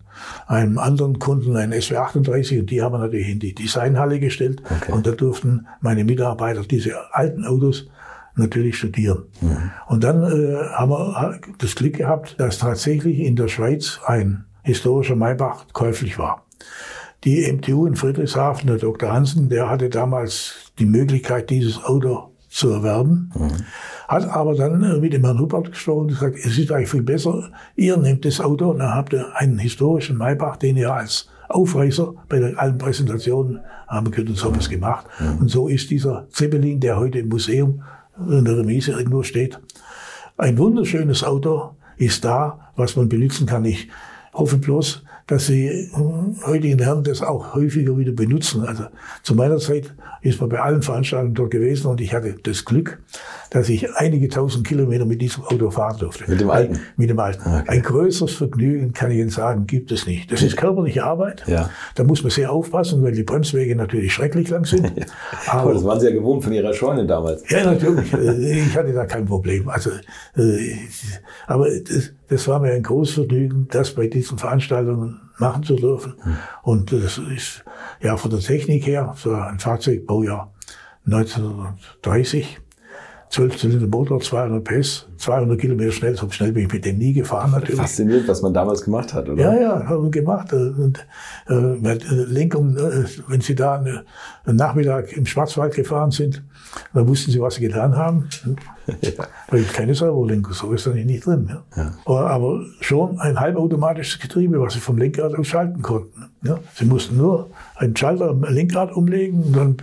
einem anderen Kunden ein SW38 und die haben wir natürlich in die Designhalle gestellt okay. und da durften meine Mitarbeiter diese alten Autos natürlich studieren. Mhm. Und dann äh, haben wir das Glück gehabt, dass tatsächlich in der Schweiz ein historischer Maybach käuflich war. Die MTU in Friedrichshafen, der Dr. Hansen, der hatte damals die Möglichkeit, dieses Auto zu erwerben, mhm. hat aber dann äh, mit dem Herrn Hubbard gesprochen und gesagt, es ist eigentlich viel besser, ihr nehmt das Auto und dann habt ihr einen historischen Maybach, den ihr als Aufreißer bei allen Präsentationen haben könnt und sowas gemacht. Mhm. Und so ist dieser Zeppelin, der heute im Museum in der Remise irgendwo steht. Ein wunderschönes Auto ist da, was man benutzen kann. Ich hoffe bloß, dass die äh, heutigen Herren das auch häufiger wieder benutzen. Also zu meiner Zeit ist man bei allen Veranstaltungen dort gewesen und ich hatte das Glück, dass ich einige tausend Kilometer mit diesem Auto fahren durfte. Mit dem alten? Mit dem alten. Okay. Ein größeres Vergnügen, kann ich Ihnen sagen, gibt es nicht. Das ist körperliche Arbeit. Ja. Da muss man sehr aufpassen, weil die Bremswege natürlich schrecklich lang sind. Aber das waren Sie ja gewohnt von Ihrer Scheune damals. Ja, natürlich. ich hatte da kein Problem. Also, äh, aber das, das war mir ein großes Vergnügen, das bei diesen Veranstaltungen machen zu dürfen. Mhm. Und das ist ja von der Technik her, so ein Fahrzeugbaujahr 1930 12 Zylinder Motor, 200 PS, 200 Kilometer schnell. So schnell bin ich mit dem nie gefahren natürlich. Faszinierend, was man damals gemacht hat, oder? Ja, ja, haben wir gemacht. Und, äh, Lenkung, äh, wenn Sie da einen Nachmittag im Schwarzwald gefahren sind, dann wussten Sie, was Sie getan haben. Ja. Weil keine Servolenkung, so ist da nicht drin. Ja. ja. Aber schon ein halbautomatisches Getriebe, was Sie vom Lenkrad aus schalten konnten. Ja. Sie mussten nur einen Schalter am Lenkrad umlegen und dann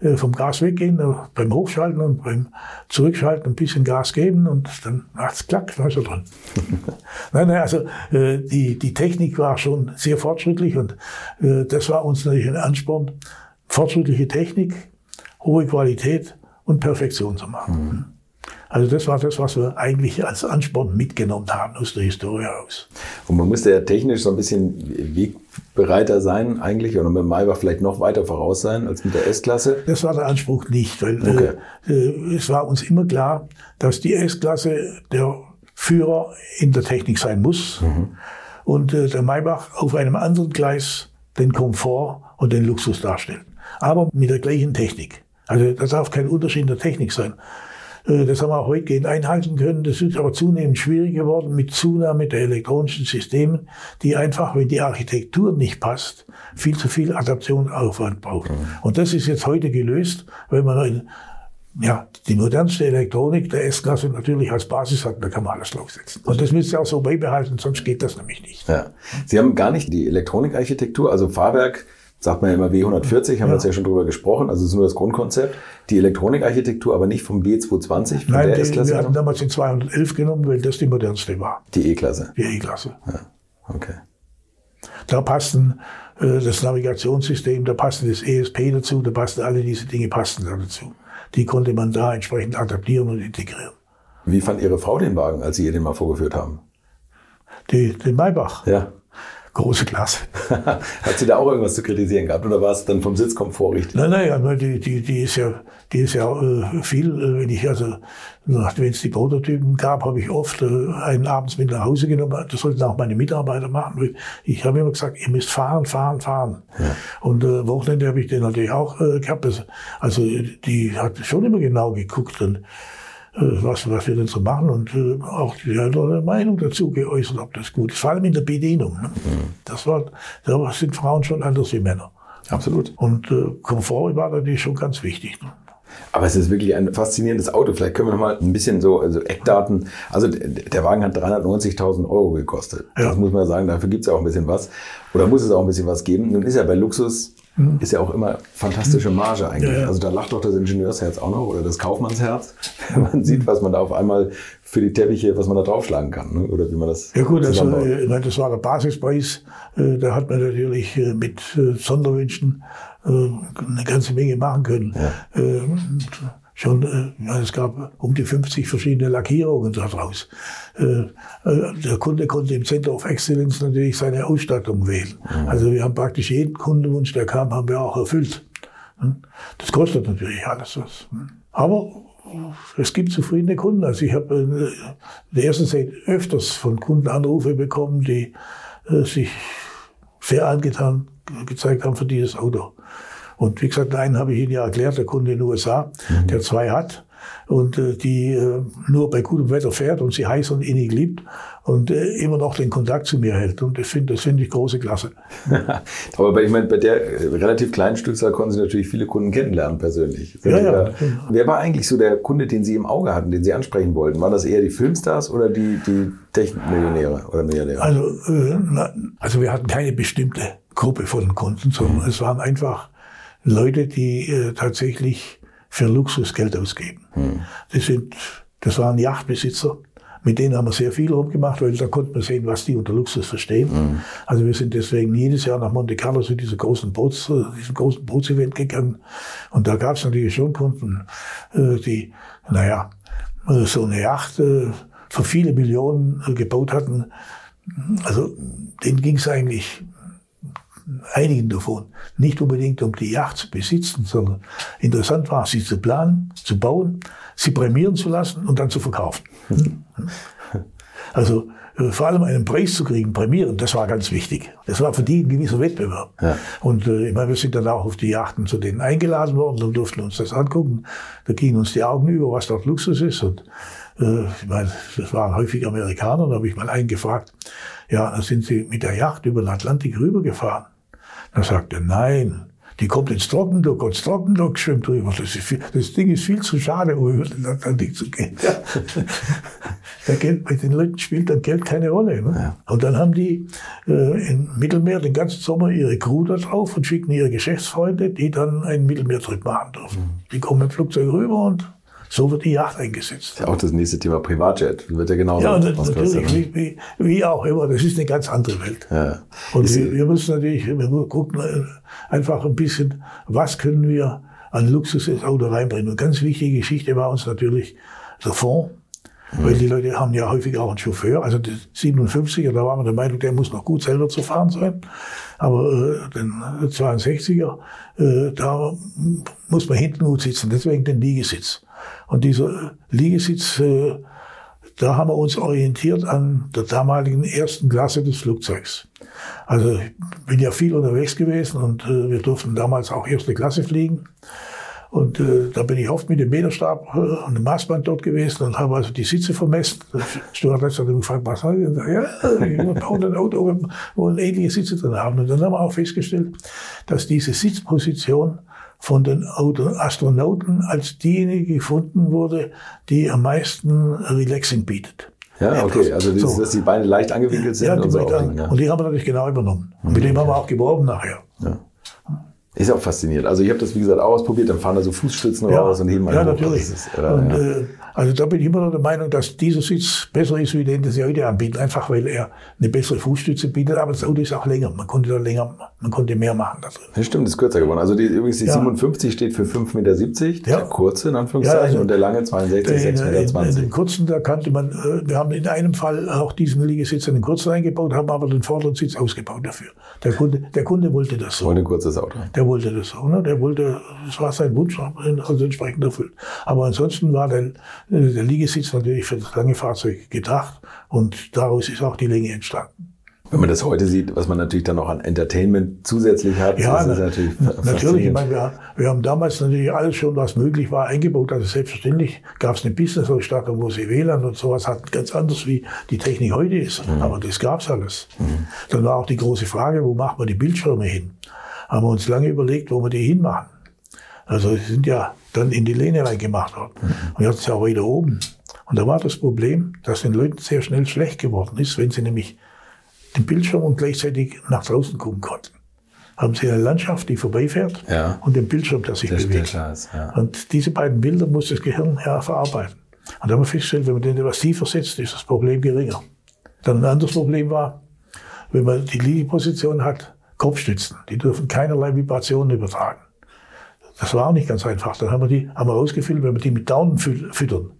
äh, vom Gas weggehen, äh, beim Hochschalten und beim Zurückschalten ein bisschen Gas geben und dann macht's klack, dann ist er dran. nein, nein, also äh, die, die Technik war schon sehr fortschrittlich und das war uns natürlich ein Ansporn, fortschrittliche Technik, hohe Qualität und Perfektion zu machen. Mhm. Also das war das, was wir eigentlich als Ansporn mitgenommen haben aus der Historie aus. Und man musste ja technisch so ein bisschen wegbereiter sein eigentlich oder mit dem Maybach vielleicht noch weiter voraus sein als mit der S-Klasse? Das war der Anspruch nicht, weil okay. äh, es war uns immer klar, dass die S-Klasse der Führer in der Technik sein muss mhm. und äh, der Maybach auf einem anderen Gleis den Komfort und den Luxus darstellt. Aber mit der gleichen Technik. Also da darf kein Unterschied in der Technik sein. Äh, das haben wir auch weitgehend einhalten können. Das ist aber zunehmend schwierig geworden mit Zunahme der elektronischen Systeme, die einfach, wenn die Architektur nicht passt, viel zu viel Adaptionsaufwand braucht. Mhm. Und das ist jetzt heute gelöst, weil man in, ja, die modernste Elektronik der S-Klasse natürlich als Basis hat, da kann man alles draufsetzen. Und das müsst ihr auch so beibehalten, sonst geht das nämlich nicht. Ja. Sie haben gar nicht die Elektronikarchitektur, also Fahrwerk, sagt man ja immer W140, haben wir jetzt ja schon drüber gesprochen, also das ist nur das Grundkonzept. Die Elektronikarchitektur, aber nicht vom B220, von Nein, der S-Klasse? wir hatten damals den 211 genommen, weil das die modernste war. Die E-Klasse? Die E-Klasse. Ja, okay. Da passten äh, das Navigationssystem, da passte das ESP dazu, da passten alle diese Dinge passten da dazu. Die konnte man da entsprechend adaptieren und integrieren. Wie fand Ihre Frau den Wagen, als Sie ihr den mal vorgeführt haben? Die, den Maybach. Ja große Klasse. Hat sie da auch irgendwas zu kritisieren gehabt oder war es dann vom Sitzkomfort richtig? Nein, nein, die, die, die ist ja, die ist ja äh, viel, äh, wenn ich also, wenn es die Prototypen gab, habe ich oft äh, einen abends mit nach Hause genommen. Das sollten auch meine Mitarbeiter machen. Ich habe immer gesagt, ihr müsst fahren, fahren, fahren. Ja. Und äh, Wochenende habe ich den natürlich auch äh, gehabt. Also die hat schon immer genau geguckt und was, was wir denn so machen und äh, auch die andere Meinung dazu geäußert, ob das gut ist. Vor allem in der Bedienung. Ne? Mhm. Das war, da sind Frauen schon anders wie Männer. Absolut. Und äh, Komfort war natürlich schon ganz wichtig. Ne? Aber es ist wirklich ein faszinierendes Auto. Vielleicht können wir noch mal ein bisschen so also Eckdaten. Also der Wagen hat 390.000 Euro gekostet. Ja. Das muss man sagen. Dafür gibt es ja auch ein bisschen was. Oder muss es auch ein bisschen was geben. Nun ist ja bei Luxus Mhm. Ist ja auch immer fantastische Marge eigentlich. Ja, ja. Also da lacht doch das Ingenieursherz auch noch oder das Kaufmannsherz, wenn man sieht, was man da auf einmal für die Teppiche, was man da draufschlagen kann, ne? oder wie man das Ja gut, also, ich meine, das war der Basispreis. Äh, da hat man natürlich äh, mit äh, Sonderwünschen eine ganze Menge machen können. Ja. Schon, ja, es gab um die 50 verschiedene Lackierungen daraus. Äh, der Kunde konnte im Center of Excellence natürlich seine Ausstattung wählen. Mhm. Also wir haben praktisch jeden Kundenwunsch, der kam, haben wir auch erfüllt. Hm? Das kostet natürlich alles was. Hm? Aber es gibt zufriedene Kunden. Also ich habe in der ersten Zeit öfters von Kunden Anrufe bekommen, die äh, sich sehr angetan gezeigt haben für dieses Auto. Und wie gesagt, einen habe ich Ihnen ja erklärt, der Kunde in den USA, mhm. der zwei hat und äh, die äh, nur bei gutem Wetter fährt und sie heiß und innig liebt und äh, immer noch den Kontakt zu mir hält. Und das finde das finde ich große Klasse. Aber ich meine, bei der äh, relativ kleinen Stückzahl konnten Sie natürlich viele Kunden kennenlernen persönlich. Ja, ja, wer war eigentlich so der Kunde, den Sie im Auge hatten, den Sie ansprechen wollten? Waren das eher die Filmstars oder die, die Technikmillionäre oder Milliardäre? Also, äh, na, also wir hatten keine bestimmte Gruppe von Kunden, sondern mhm. es waren einfach Leute, die äh, tatsächlich für Luxus Geld ausgeben. Hm. Das sind, das waren Yachtbesitzer Mit denen haben wir sehr viel rumgemacht, weil da konnten wir sehen, was die unter Luxus verstehen. Mhm. Also wir sind deswegen jedes Jahr nach Monte Carlo zu dieser großen Boots, diesem großen Bootsevent gegangen. Und da gab es natürlich schon Kunden, äh, die, naja, äh, so eine Yacht äh, für viele Millionen gebaut hatten. Also denen ging es eigentlich einigen davon nicht unbedingt um die Yacht zu besitzen, sondern interessant war, sie zu planen, zu bauen, sie prämieren zu lassen und dann zu verkaufen. Also äh, vor allem einen Preis zu kriegen, prämieren, das war ganz wichtig. Das war für die ein gewisser Wettbewerb. Ja. Und äh, ich meine, wir sind dann auch auf die Yachten zu denen eingeladen worden und durften uns das angucken. Da gingen uns die Augen über, was dort Luxus ist. Und äh, ich meine, das waren häufig Amerikaner. Da habe ich mal einen gefragt, ja, sind sie mit der Yacht über den Atlantik rübergefahren. Da sagte er, nein, die kommt ins Trockendock und das Trockendock schwimmt drüber. Das, viel, das Ding ist viel zu schade, um über den Atlantik zu gehen. Der Geld, bei den Leuten spielt dann Geld keine Rolle. Ne? Ja. Und dann haben die äh, im Mittelmeer den ganzen Sommer ihre Crew da drauf und schicken ihre Geschäftsfreunde, die dann einen Mittelmeertrip machen dürfen. Mhm. Die kommen im Flugzeug rüber und so wird die Yacht eingesetzt. Ja auch das nächste Thema Privatjet. Wird ja genau Ja, natürlich, wie, wie, wie, auch immer. Das ist eine ganz andere Welt. Ja. Und wir, wir, müssen natürlich, wir gucken äh, einfach ein bisschen, was können wir an Luxus ins Auto reinbringen. Und ganz wichtige Geschichte war uns natürlich der Fonds. Mhm. Weil die Leute haben ja häufig auch einen Chauffeur. Also die 57er, da waren wir der Meinung, der muss noch gut selber zu fahren sein. Aber äh, den 62er, äh, da muss man hinten gut sitzen. Deswegen den Liegesitz. Und dieser Liegesitz, äh, da haben wir uns orientiert an der damaligen ersten Klasse des Flugzeugs. Also ich bin ja viel unterwegs gewesen und äh, wir durften damals auch erste Klasse fliegen. Und äh, da bin ich oft mit dem Meterstab äh, und dem Maßband dort gewesen und habe also die Sitze vermessen. Stewardess hat gefragt, was soll ich? Ja, wir bauen ein Auto, wo wir ähnliche Sitze drin haben. Und dann haben wir auch festgestellt, dass diese Sitzposition von den Astronauten als diejenige gefunden wurde, die am meisten Relaxing bietet. Ja, okay, also dieses, so. dass die Beine leicht angewinkelt sind. Ja, und, so auch, ja. und die haben wir natürlich genau übernommen. Und mit dem haben wir auch geworben nachher. Ja. Ist auch fasziniert. Also ich habe das, wie gesagt, auch ausprobiert, dann fahren da so Fußstützen ja, raus und heben Ja, natürlich. Ist, äh, und, ja. Äh, also da bin ich immer noch der Meinung, dass dieser Sitz besser ist, wie den, den sie heute anbieten. Einfach weil er eine bessere Fußstütze bietet, aber das Auto ist auch länger. Man konnte da länger, man konnte mehr machen da drin. Ja, stimmt, ist kürzer geworden. Also die, übrigens die ja. 57 steht für 5,70 Meter, ja. der kurze in Anführungszeichen, also und der lange 62, 6,20 Meter. In, den kurzen, da kannte man, äh, wir haben in einem Fall auch diesen Liegesitz in den kurzen eingebaut, haben aber den vorderen Sitz ausgebaut dafür. Der Kunde, der Kunde wollte das so. Wollte ein kurzes Auto. Der wollte das so, ne? Der wollte, das war sein Wunsch, also entsprechend erfüllt. Aber ansonsten war der, der Liegesitz natürlich für das lange Fahrzeug gedacht und daraus ist auch die Länge entstanden. Wenn man das heute sieht, was man natürlich dann noch an Entertainment zusätzlich hat, ja, das ist natürlich natürlich. Ich meine, wir, wir, haben damals natürlich alles schon, was möglich war, eingebaut. Also selbstverständlich gab es eine Business-Ausstattung, wo sie WLAN und sowas hatten, ganz anders wie die Technik heute ist. Mhm. Aber das gab es alles. Mhm. Dann war auch die große Frage, wo macht man die Bildschirme hin? Haben wir uns lange überlegt, wo wir die hinmachen. Also sie sind ja dann in die Lehne reingemacht worden. Mhm. Und jetzt ja auch wieder oben. Und da war das Problem, dass den Leuten sehr schnell schlecht geworden ist, wenn sie nämlich den Bildschirm und gleichzeitig nach draußen gucken konnten. Haben sie eine Landschaft, die vorbeifährt ja. und den Bildschirm, der sich das bewegt. Ist, ja. Und diese beiden Bilder muss das Gehirn ja verarbeiten. Und da haben wir festgestellt, wenn man den etwas tiefer setzt, ist das Problem geringer. Dann ein anderes Problem war, wenn man die Liegeposition hat, Kopfstützen. Die dürfen keinerlei Vibrationen übertragen. Das war auch nicht ganz einfach. Dann haben wir die, haben wir rausgefüllt, wenn wir die mit Daumen füttern,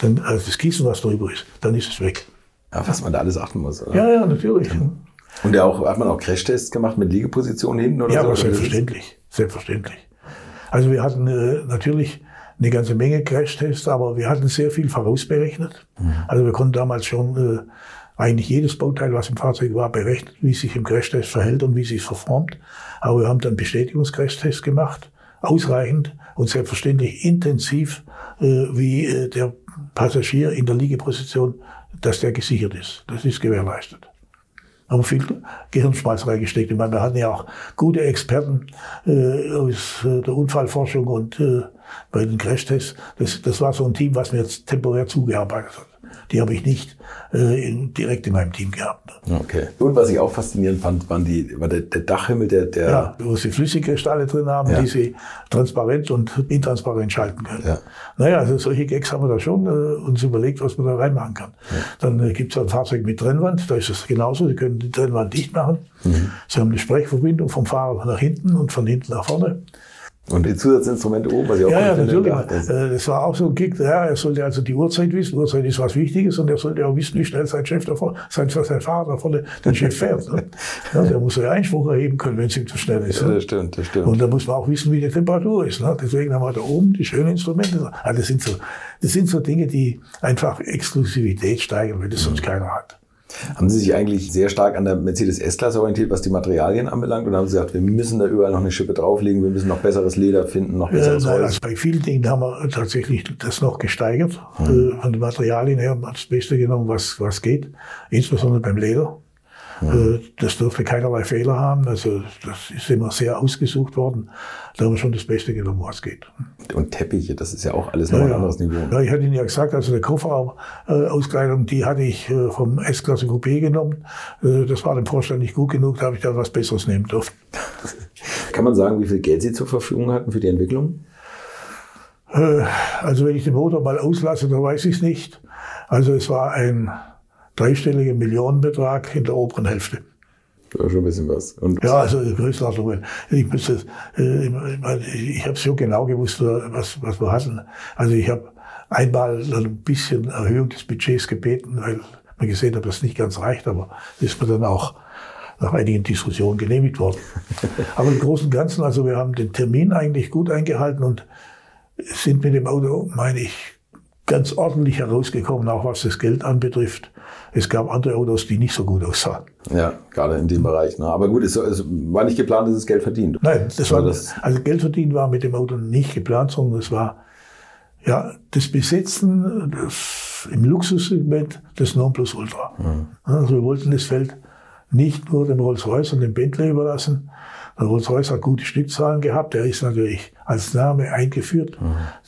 dann also das Gießen, was drüber ist, dann ist es weg. Ja, was man da alles achten muss. Oder? Ja, ja, natürlich. Und ja auch, hat man auch Crashtests gemacht mit Liegepositionen hinten oder ja, so? Ja, selbstverständlich. Selbstverständlich. Also wir hatten äh, natürlich eine ganze Menge Crashtests, aber wir hatten sehr viel vorausberechnet. Mhm. Also wir konnten damals schon äh, eigentlich jedes Bauteil, was im Fahrzeug war, berechnet, wie sich im Crashtest verhält und wie sich verformt. Aber wir haben dann Bestätigungscrashtests gemacht, ausreichend und selbstverständlich intensiv, äh, wie äh, der Passagier in der Liegeposition, dass der gesichert ist. Das ist gewährleistet. Haben viel Gehirnschmalz reingesteckt. Ich meine, wir hatten ja auch gute Experten äh, aus äh, der Unfallforschung und äh, bei den Crashtests. Das, das war so ein Team, was mir jetzt temporär zugearbeitet hat. Die habe ich nicht äh, in, direkt in meinem Team gehabt. Okay. Und was ich auch faszinierend fand, waren die, war der, der Dachhimmel, der, der Ja, wo sie Flüssigkristalle drin haben, Ja. die sie transparent und intransparent schalten können. Ja. Naja, also solche Gags haben wir da schon äh, uns überlegt, was man da reinmachen kann. Dann äh, gibt es ein Fahrzeug mit Trennwand, da ist es genauso. Sie können die Trennwand dicht machen. Mhm. Sie haben eine Sprechverbindung vom Fahrer nach hinten und von hinten nach vorne. Und die Zusatzinstrumente oben, was ich auch Ja, ja, finde, natürlich. da- das- war auch so ein Gig. Ja, er sollte also die Uhrzeit wissen. Uhrzeit ist was Wichtiges und er sollte auch wissen, wie schnell sein Chef davor, sein, sein Fahrer da vorne den Chef fährt. Ne? Ja, der muss ja Einspruch erheben können, wenn es ihm zu schnell ist. Ja, Ne? das stimmt, das stimmt. Und da muss man auch wissen, wie die Temperatur ist. Ne? Deswegen haben wir da oben die schönen Instrumente. Also das, sind so, das sind so Dinge, die einfach Exklusivität steigern, weil das sonst keiner hat. Haben Sie sich eigentlich sehr stark an der Mercedes S-Klasse orientiert, was die Materialien anbelangt? Oder haben Sie gesagt, wir müssen da überall noch eine Schippe drauflegen, wir müssen noch besseres Leder finden, noch Äh, besseres nein, Holz? also bei vielen Dingen haben wir tatsächlich das noch gesteigert. Äh, von den Materialien her haben wir das Beste genommen, was, was geht. Insbesondere beim Leder. Äh, Das durfte keinerlei Fehler haben. Also das ist immer sehr ausgesucht worden. Da haben wir schon das Beste genommen, was geht. Und Teppiche, das ist ja auch alles noch ein anderes Niveau. Ja, ich hatte Ihnen ja gesagt, also die Kofferraumauskleidung, die hatte ich äh, vom S-Klasse Coupé genommen. Äh, Das war dem Vorstand nicht gut genug, da habe ich da was Besseres nehmen dürfen. Kann man sagen, wie viel Geld Sie zur Verfügung hatten für die Entwicklung? Also wenn ich den Motor mal auslasse, dann weiß ich es nicht. Also es war ein dreistelliger Millionenbetrag in der oberen Hälfte. Ja, schon ein bisschen was. Und Ja, also Größenordnungen. Ich, müsste, äh, ich, habe schon genau gewusst, was, was wir hatten. Also ich habe einmal ein bisschen Erhöhung des Budgets gebeten, weil man gesehen hat, dass es nicht ganz reicht, aber das ist mir dann auch nach einigen Diskussionen genehmigt worden. aber im Großen und Ganzen, also wir haben den Termin eigentlich gut eingehalten und sind mit dem Auto, meine ich, ganz ordentlich herausgekommen, auch was das Geld anbetrifft. Es gab andere Autos, die nicht so gut aussahen. ja, gerade in dem Bereich. Ne? Aber gut, es, es war nicht geplant, dass es Geld verdient. Nein, das war, das- also Geld verdienen war mit dem Auto nicht geplant, sondern es war ja das Besetzen das, im Luxussegment des Nonplusultra. Also wir wollten das Feld nicht nur dem Rolls-Royce und dem Bentley überlassen. Der Rolls-Royce hat gute Stückzahlen gehabt, der ist natürlich als Name eingeführt.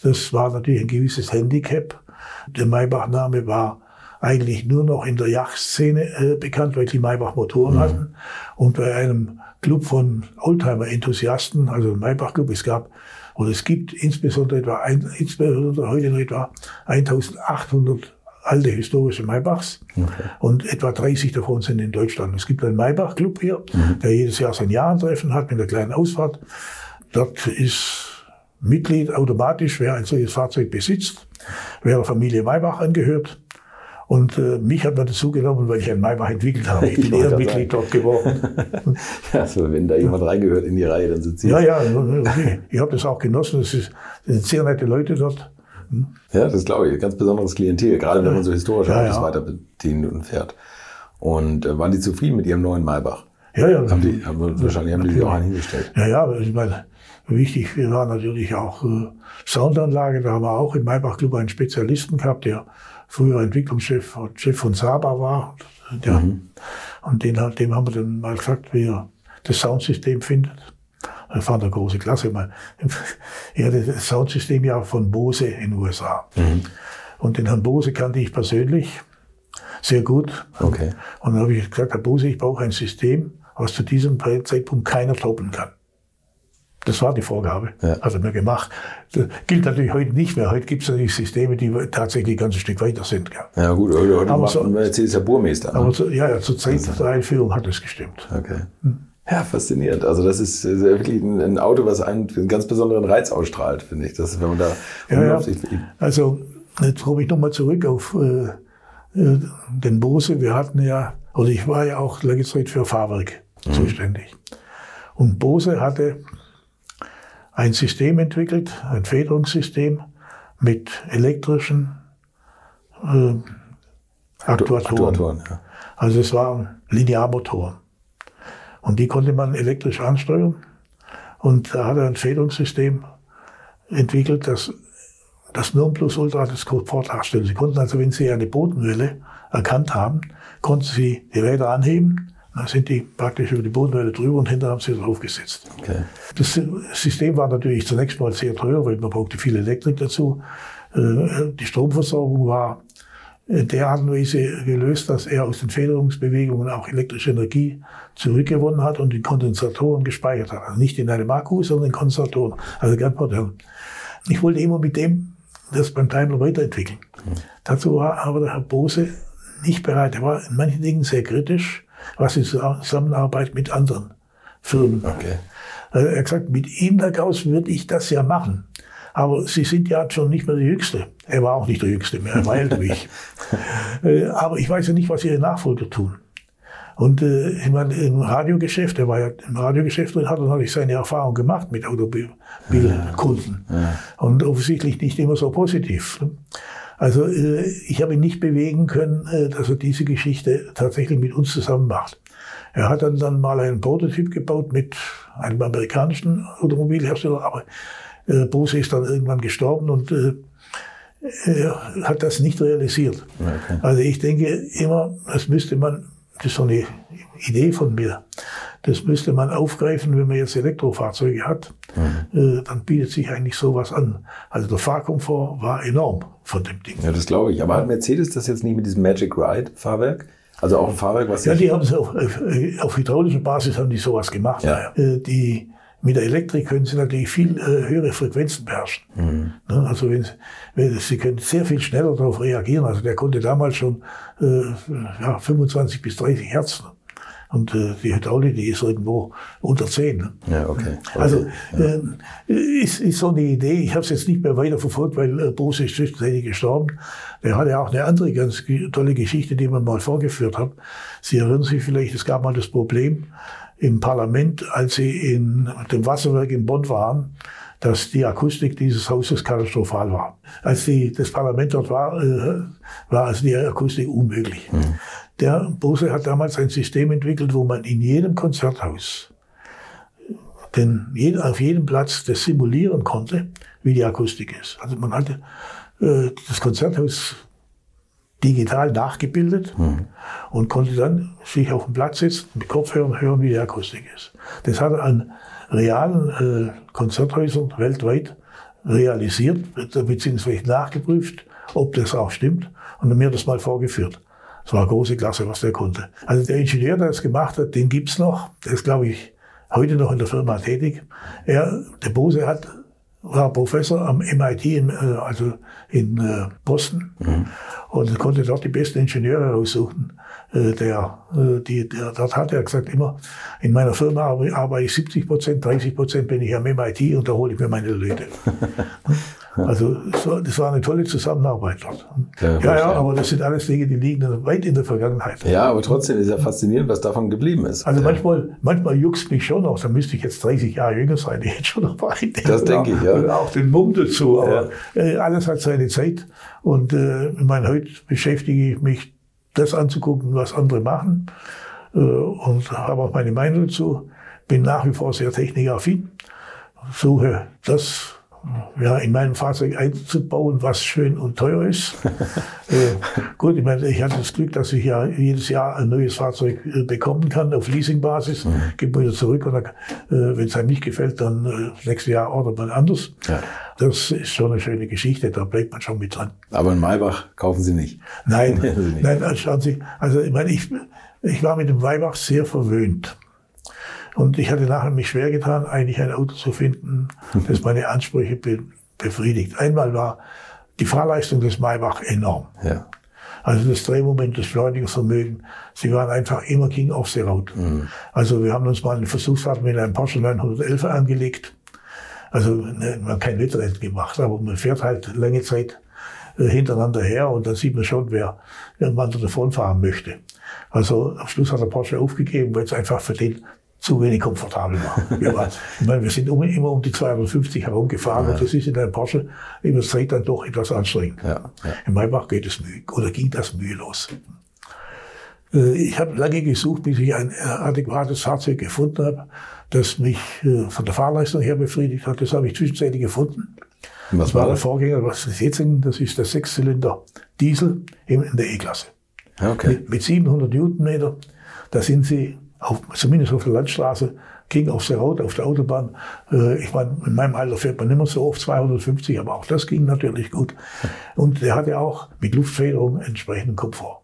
Das war natürlich ein gewisses Handicap. Der Maybach-Name war eigentlich nur noch in der Yachtszene äh, bekannt, weil die Maybach Motoren hatten. Und bei einem Club von Oldtimer-Enthusiasten, also Maybach-Club, es gab, oder es gibt insbesondere etwa, ein, insbesondere heute noch etwa 1800 alte historische Maybachs. Und etwa 30 davon sind in Deutschland. Es gibt einen Maybach-Club hier, der jedes Jahr sein Jahrentreffen hat mit einer kleinen Ausfahrt. Dort ist Mitglied automatisch, wer ein solches Fahrzeug besitzt, wer der Familie Maybach angehört. Und äh, mich hat man dazu genommen, weil ich einen Maybach entwickelt habe. Ich Ich bin gerade Ehrenmitglied dort geworden. Also wenn da jemand reingehört in die Reihe, dann sind Sie. Ja, ja, okay. ich habe das auch genossen. Es sind sehr nette Leute dort. Ja, das glaube ich. Ganz besonderes Klientel, gerade wenn man so historische Ja, Autos ja. weiter bedient und fährt. Und äh, waren die zufrieden mit ihrem neuen Maybach? Ja, ja. Haben die, haben, wahrscheinlich haben die sich auch einen hingestellt. Ja, ja, ich meine, wichtig war natürlich auch äh, Soundanlage. Da haben wir auch im Maybach Club einen Spezialisten gehabt, der früher Entwicklungschef und Chef von Saba war. Der, Und den, dem haben wir dann mal gesagt, wie er das Soundsystem findet. War eine große Klasse. Man, er hatte das Soundsystem ja von Bose in den USA. Und den Herrn Bose kannte ich persönlich sehr gut. Okay. Und dann habe ich gesagt, Herr Bose, ich brauche ein System, was zu diesem Zeitpunkt keiner toppen kann. Das war die Vorgabe. Ja. Hat er mir gemacht. Das gilt natürlich heute nicht mehr. Heute gibt es natürlich Systeme, die tatsächlich ein ganzes Stück weiter sind. Gell. Ja gut, heute, heute Aber macht so- ein Mercedes ja Burmeister. Ne? Aber zu, ja, ja, zur Zeit der Einführung hat es gestimmt. Okay. Ja, faszinierend. Also das ist äh, wirklich ein, Auto, was einen, einen ganz besonderen Reiz ausstrahlt, finde ich. Das, wenn man da Ja, ja. rumläuft, ich- ich- Also, jetzt komme ich nochmal zurück auf äh, äh, den Bose. Wir hatten ja, oder ich war ja auch lange Zeit für Fahrwerk zuständig. Und Bose hatte ein System entwickelt, ein Federungssystem mit elektrischen äh, Aktuatoren. Aktuatoren, ja. Also es waren Linearmotoren. Und die konnte man elektrisch ansteuern. Und da hat er ein Federungssystem entwickelt, das das Nonplusultra des Komfort darstellt. Sie konnten also, wenn Sie eine Bodenwelle erkannt haben, konnten Sie die Räder anheben, dann sind die praktisch über die Bodenwelle drüber und hinterher haben Sie draufgesetzt. Okay. Das System war natürlich zunächst mal sehr teuer, weil man brauchte viel Elektrik dazu. Äh, Die Stromversorgung war der Art und Weise gelöst, dass er aus den Federungsbewegungen auch elektrische Energie zurückgewonnen hat und in Kondensatoren gespeichert hat. Also nicht in einem Akku, sondern in Kondensatoren. Also ganz modern. Ich wollte immer mit dem das beim Daimler weiterentwickeln. Mhm. Dazu war aber der Herr Bose nicht bereit. Er war in manchen Dingen sehr kritisch, was die Zusammenarbeit mit anderen Firmen. Okay. Also er hat gesagt, mit ihm daraus würde ich das ja machen. Aber Sie sind ja schon nicht mehr der Jüngste. Er war auch nicht der Jüngste mehr, er war älter wie ich. Äh, aber ich weiß ja nicht, was Ihre Nachfolger tun. Und äh, ich meine, im Radiogeschäft, er war ja im Radiogeschäft und hat dann natürlich seine Erfahrung gemacht mit Automobilkunden. Ja, ja. Und offensichtlich nicht immer so positiv. Also äh, ich habe ihn nicht bewegen können, äh, dass er diese Geschichte tatsächlich mit uns zusammen macht. Er hat dann, dann mal einen Prototyp gebaut mit einem amerikanischen Automobilhersteller, aber äh, Bose ist dann irgendwann gestorben und äh, hat das nicht realisiert. Okay. Also ich denke immer, das müsste man, das ist so eine Idee von mir, das müsste man aufgreifen, wenn man jetzt Elektrofahrzeuge hat, mhm. äh, dann bietet sich eigentlich sowas an. Also der Fahrkomfort war enorm von dem Ding. Ja, das glaube ich. Aber hat Mercedes das jetzt nicht mit diesem Magic Ride Fahrwerk? Also auch ein Fahrwerk, was Ja, die haben es auf, auf hydraulischer Basis haben die sowas gemacht. Ja. Äh, die mit der Elektrik können Sie natürlich viel äh, höhere Frequenzen beherrschen. Mhm. Ne, also wenn, wenn, Sie können sehr viel schneller darauf reagieren. Also der konnte damals schon äh, ja, 25 bis 30 Hertz. Ne? Und äh, die Hydraulik, die ist irgendwo unter 10. Ne? Ja, okay. okay. Also ja. Äh, ist, ist so eine Idee. Ich habe es jetzt nicht mehr weiter verfolgt, weil äh, Bose ist zwischenzeitlich gestorben. Der hatte auch eine andere ganz tolle Geschichte, die man mal vorgeführt hat. Sie erinnern sich vielleicht, es gab mal das Problem, im Parlament, als sie in dem Wasserwerk in Bonn waren, dass die Akustik dieses Hauses katastrophal war. Als die, das Parlament dort war, äh, war also die Akustik unmöglich. Mhm. Der Bose hat damals ein System entwickelt, wo man in jedem Konzerthaus denn auf jedem Platz das simulieren konnte, wie die Akustik ist. Also man hatte äh, das Konzerthaus digital nachgebildet mhm. und konnte dann sich auf den Platz setzen, mit Kopfhörern hören, wie die Akustik ist. Das hat er an realen äh, Konzerthäusern weltweit realisiert, beziehungsweise nachgeprüft, ob das auch stimmt und mir das mal vorgeführt. Das war eine große Klasse, was der konnte. Also der Ingenieur, der das gemacht hat, den gibt's noch. Der ist, glaube ich, heute noch in der Firma tätig. Er, der Bose hat war Professor am MIT, äh, also in äh, Boston, mhm. und konnte dort die besten Ingenieure raussuchen. Äh, der, die, der, dort hat er gesagt immer, in meiner Firma arbeite ich 70 Prozent, 30 Prozent bin ich am MIT und da hole ich mir meine Leute. Also das war eine tolle Zusammenarbeit dort. Ja, ja, ja, aber das sind alles Dinge, die liegen weit in der Vergangenheit. Ja, aber trotzdem ist ja faszinierend, was davon geblieben ist. Also manchmal, manchmal juckst mich schon noch, da müsste ich jetzt 30 Jahre jünger sein, ich hätte schon noch mal Das denke ich, ja. Auch den Mumm dazu, aber ja. alles hat seine Zeit. Und äh, ich meine, heute beschäftige ich mich, das anzugucken, was andere machen äh, und habe auch meine Meinung dazu. Bin nach wie vor sehr technikaffin, suche das ja, in meinem Fahrzeug einzubauen, was schön und teuer ist. äh, gut, ich meine, ich hatte das Glück, dass ich ja jedes Jahr ein neues Fahrzeug äh, bekommen kann auf Leasingbasis, mhm. gebe wieder zurück und dann, äh, wenn es einem nicht gefällt, dann äh, nächstes Jahr ordert man anders. Ja. Das ist schon eine schöne Geschichte, da bleibt man schon mit dran. Aber in Maybach kaufen Sie nicht? Nein, nein, also schauen Sie, also ich meine, ich, ich war mit dem Maybach sehr verwöhnt. Und ich hatte nachher mich schwer getan, eigentlich ein Auto zu finden, das meine Ansprüche be befriedigt. Einmal war die Fahrleistung des Maybach enorm. Ja. Also das Drehmoment, das Beschleunigungsvermögen, sie waren einfach immer King of the Road. Mhm. Also wir haben uns mal eine Versuchsfahrt mit einem Porsche 911 angelegt. Also ne, man hat kein Wettrennen gemacht, aber man fährt halt lange Zeit äh, hintereinander her und dann sieht man schon, wer, man davon fahren möchte. Also am Schluss hat der Porsche aufgegeben, weil es einfach für den zu wenig komfortabel war. Wir, waren, ich meine, wir sind immer um die 250 herumgefahren ja. und das ist in einem Porsche über Zeit dann doch etwas anstrengend. Ja. Ja. In Maybach geht es mühe, oder ging das mühelos. Äh, ich habe lange gesucht, bis ich ein adäquates Fahrzeug gefunden habe, das mich äh, von der Fahrleistung her befriedigt hat. Das habe ich zwischenzeitlich gefunden. Was das war der Vorgänger, was ist jetzt? Das ist der Sechszylinder Diesel in der E-Klasse. Okay. Mit, mit 700 Newtonmeter, da sind Sie auf, zumindest auf der Landstraße, ging auf der Route, auf der Autobahn. Äh, ich meine, in meinem Alter fährt man nicht mehr so oft 250, aber auch das ging natürlich gut. Und der hatte auch mit Luftfederung entsprechenden Komfort.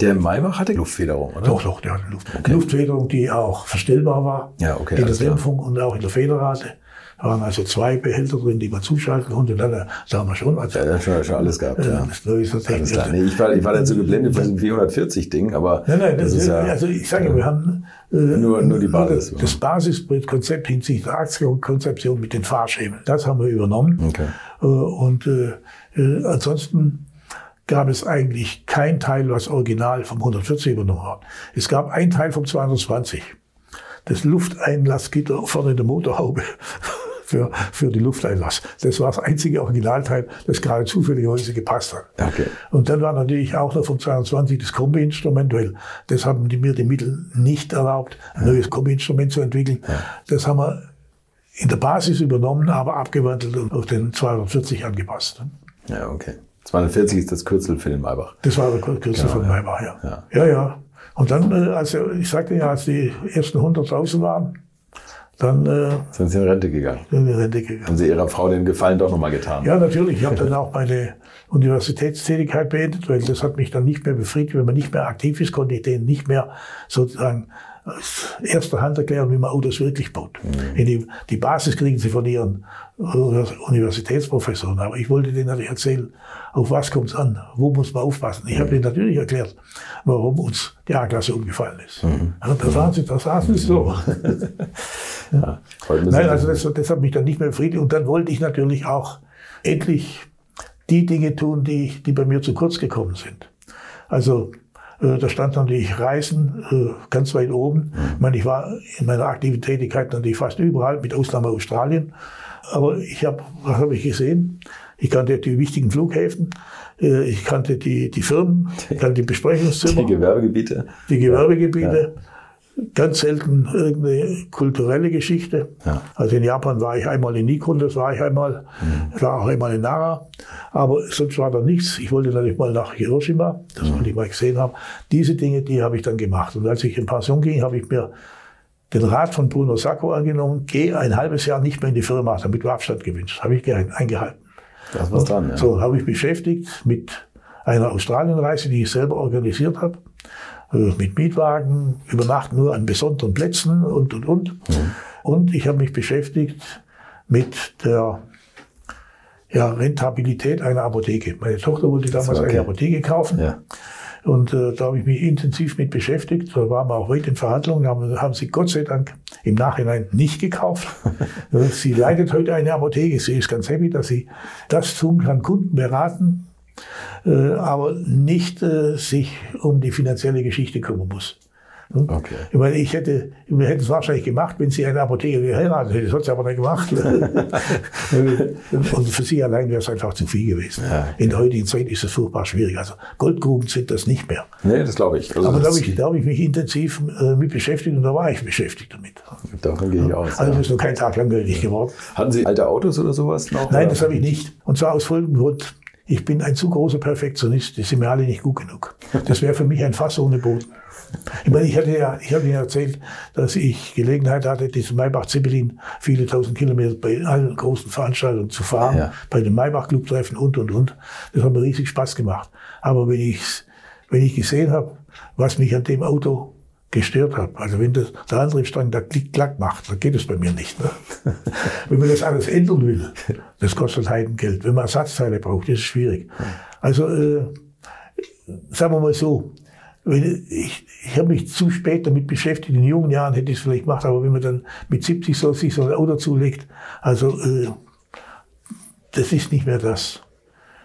Der Maybach hatte Luftfederung, oder? Doch, doch, der hatte Luft. Okay. Luftfederung, die auch verstellbar war. Ja, okay. In der alles klar. Dämpfung und auch in der Federrate. Da waren also zwei Behälter drin, die man zuschalten konnte. Und dann, äh, da haben wir schon, also, Ja, das schon, schon alles gehabt, äh, ja. das ist Alles klar. Nee, ich war, ich war dann so geblendet von diesem 440-Ding, aber Nein, nein, das, ist ja, also ich sage, wir haben äh, Nur- nur die Basis. Das, das Basiskonzept hinsichtlich der Aktienkonzeption mit den Fahrschemen. Das haben wir übernommen. Okay. Äh, und äh, äh, ansonsten gab es eigentlich kein Teil, was original vom 140 übernommen hat. Es gab ein Teil vom 220. Das Lufteinlassgitter vorne in der Motorhaube für, für die Lufteinlass. Das war das einzige Originalteil, das gerade zufälligerweise gepasst hat. Okay. Und dann war natürlich auch noch vom 22 das Kombi-Instrument, weil das haben die mir die Mittel nicht erlaubt, ein neues Kombi-Instrument zu entwickeln. Das haben wir in der Basis übernommen, aber abgewandelt und auf den 240 angepasst. Ja, okay. 240 ist das Kürzel für den Maybach. Das war der Kürzel von ja. Maybach, ja. Ja. ja. Ja, Und dann, also ich sagte ja, als die ersten 100 draußen waren, dann äh, Sind Sie in Rente gegangen? sind in Rente gegangen. Haben Sie Ihrer Frau den Gefallen doch nochmal getan? Ja, natürlich. Ich habe dann auch meine Universitätstätigkeit beendet, weil das hat mich dann nicht mehr befriedigt. Wenn man nicht mehr aktiv ist, konnte ich denen nicht mehr sozusagen aus erster Hand erklären, wie man Autos wirklich baut. In Die, die Basis kriegen sie von ihren Universitätsprofessoren. Aber ich wollte denen natürlich erzählen, auf was kommt es an, wo muss man aufpassen. Ich habe denen natürlich erklärt, warum uns die A-Klasse umgefallen ist. Ja, da saßen sie, da saßen sie so. Müssen Nein, also das, das hat mich dann nicht mehr befriedigt. Und dann wollte ich natürlich auch endlich die Dinge tun, die, die bei mir zu kurz gekommen sind. Also äh, da stand natürlich Reisen äh, ganz weit oben. Ich meine, ich war in meiner aktiven Tätigkeit natürlich fast überall, mit Ausnahme Australien. Aber ich habe, was habe ich gesehen? Ich kannte die wichtigen Flughäfen, äh, ich kannte die, die Firmen, ich kannte die Besprechungszimmer die Gewerbegebiete. die Gewerbegebiete. Ganz selten irgendeine kulturelle Geschichte. Ja. Also in Japan war ich einmal in Nikon, das war ich einmal, ich war auch einmal in Nara, aber sonst war da nichts. Ich wollte natürlich mal nach Hiroshima, das wollte ich mal gesehen haben. Diese Dinge, die habe ich dann gemacht. Und als ich in Pension ging, habe ich mir den Rat von Bruno Sacco angenommen, geh ein halbes Jahr nicht mehr in die Firma, damit du Abstand gewinnst. Habe ich ge- eingehalten. Da ist was dran, ja. So habe ich beschäftigt mit einer Australienreise, die ich selber organisiert habe, mit Mietwagen, Übernachten nur an besonderen Plätzen und, und, und. Mhm. Und ich habe mich beschäftigt mit der ja, Rentabilität einer Apotheke. Meine Tochter wollte damals okay. eine Apotheke kaufen. Ja. Und äh, da habe ich mich intensiv mit beschäftigt. Da waren wir auch weit in Verhandlungen, haben, haben sie Gott sei Dank im Nachhinein nicht gekauft. Sie leitet heute eine Apotheke. Sie ist ganz happy, dass sie das tun kann, Kunden beraten, aber nicht äh, sich um die finanzielle Geschichte kümmern muss. Hm? Okay. Ich meine, ich hätte, wir hätten es wahrscheinlich gemacht, wenn sie eine Apotheker geheiratet hätte. Das hat sie aber nicht gemacht. Und für sie allein wäre es einfach zu viel gewesen. Ja. In der heutigen Zeit ist es furchtbar schwierig. Also Goldgruben sind das nicht mehr. Nee, das glaube ich. Also Aber da habe ich, da habe ich mich intensiv äh, mit beschäftigt und da war ich beschäftigt damit. davon gehe ich aus. Also ja. ist noch kein Tag langweilig geworden. Hatten Sie alte Autos oder sowas noch? Nein, oder? das habe ich nicht. Und zwar aus folgendem Grund. Ich bin ein zu großer Perfektionist. Die sind mir alle nicht gut genug. Das wäre für mich ein Fass ohne Boden. Ich meine, ich hatte ja, ich habe Ihnen erzählt, dass ich Gelegenheit hatte, diesen Maybach Zeppelin viele tausend Kilometer bei allen großen Veranstaltungen zu fahren, Ja. bei den Maybach Club Treffen und, und, und. Das hat mir riesig Spaß gemacht. Aber wenn ich, wenn ich gesehen habe, was mich an dem Auto gestört hat, also wenn das, der Antriebsstrang da klick, klack macht, dann geht es bei mir nicht. Ne? wenn man das alles ändern will, das kostet Heidengeld. Wenn man Ersatzteile braucht, ist es schwierig. Also, äh, sagen wir mal so, ich, ich habe mich zu spät damit beschäftigt. In jungen Jahren hätte ich es vielleicht gemacht, aber wenn man dann mit 70 so, sich so ein Auto zulegt, also äh, das ist nicht mehr das.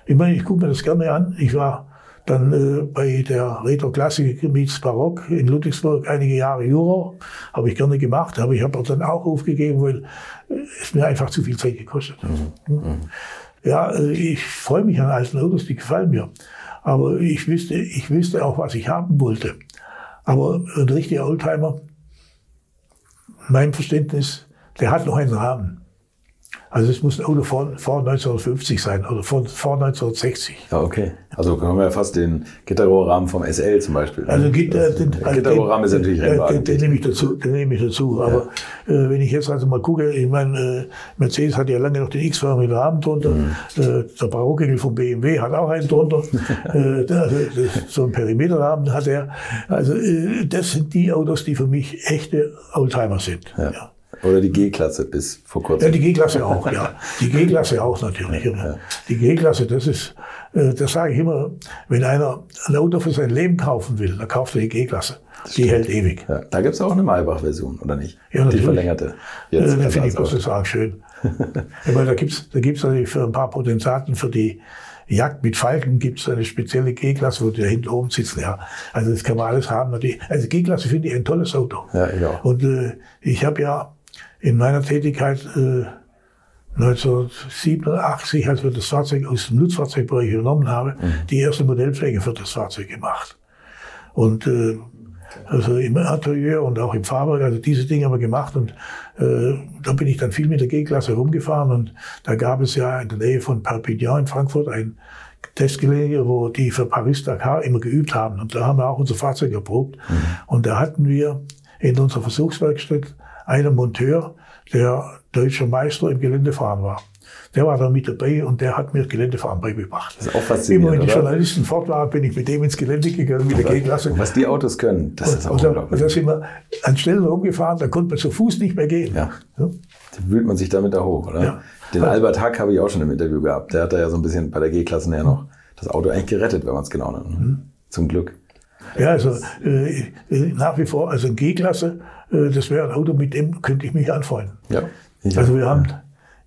Ich meine, ich gucke mir das gerne an. Ich war dann äh, bei der Retro Klassik Meets Barock in Ludwigsburg einige Jahre Juror. Habe ich gerne gemacht, aber ich habe dann auch aufgegeben, weil äh, es mir einfach zu viel Zeit gekostet hat. Hm? Ja, äh, ich freue mich an alten Autos, die gefallen mir. Aber ich wüsste, ich wüsste auch, was ich haben wollte. Aber ein richtiger Oldtimer, mein Verständnis, der hat noch einen Rahmen. Also es muss ein Auto vor, vor 1950 sein oder vor, vor 1960. Ja, okay. Also haben wir ja fast den Gitterrohrrahmen vom SL zum Beispiel. Also Gitter, den, der Gitterrohrrahmen ist natürlich Rennwagen. den, den nehme ich dazu. Den nehme ich dazu. Aber äh, wenn ich jetzt also mal gucke, ich meine, äh, Mercedes hat ja lange noch den X-förmigen Rahmen drunter. Mhm. Äh, der Barockengel vom BMW hat auch einen drunter. äh, also, das- so ein Perimeterrahmen hat er. Also äh, das sind die Autos, die für mich echte Oldtimer sind. Ja. Oder die G-Klasse bis vor Ja, kurzem. die G-Klasse auch, ja. Die G-Klasse auch natürlich. immer. Die G-Klasse, das ist, äh, das sage ich immer, wenn einer ein Auto für sein Leben kaufen will, dann kauft er die G-Klasse. Die hält ewig. Ja, da gibt's auch eine Maybach-Version, oder nicht? Ja, die natürlich. verlängerte. Äh, Jetzt da finde ich das auch schön. ich meine, da gibt's da gibt's natürlich für ein paar Potentaten für die Jagd mit Falken gibt's eine spezielle G-Klasse, wo die da hinten oben sitzen. Ja, also das kann man alles haben. natürlich. Also G-Klasse finde ich ein tolles Auto. Ja, ich auch. Und äh, ich habe ja in meiner Tätigkeit äh, 1987, als wir das Fahrzeug aus dem Nutzfahrzeugbereich übernommen haben, die erste Modellpflege für das Fahrzeug gemacht. Und äh, also im Atelier und auch im Fahrwerk, also diese Dinge haben wir gemacht und äh, da bin ich dann viel mit der G-Klasse rumgefahren und da gab es ja in der Nähe von Perpignan in Frankfurt ein Testgelände, wo die für Paris-Dakar immer geübt haben. Und da haben wir auch unser Fahrzeug erprobt. Und da hatten wir in unserer Versuchswerkstatt einen Monteur, der deutscher Meister im Geländefahren war. Der war da mit dabei und der hat mir Geländefahren beigebracht. Das ist auch faszinierend, Immer wenn die? Journalisten fort waren, bin ich mit dem ins Gelände gegangen, mit der G-Klasse. Was die Autos können, das ist auch Und da, und unglaublich. da sind wir an Stellen rumgefahren, da konnte man zu Fuß nicht mehr gehen. Ja. Ja. Da wühlt man sich damit da hoch, oder? Ja. Den Albert Hack habe ich auch schon im Interview gehabt. Der hat da ja so ein bisschen bei der G-Klasse näher noch das Auto eigentlich gerettet, wenn man es genau nimmt. Mhm. Zum Glück. Ja, also äh, äh, nach wie vor, also G-Klasse, das wäre ein Auto, mit dem könnte ich mich anfreunden. Ja. Ich Also wir haben,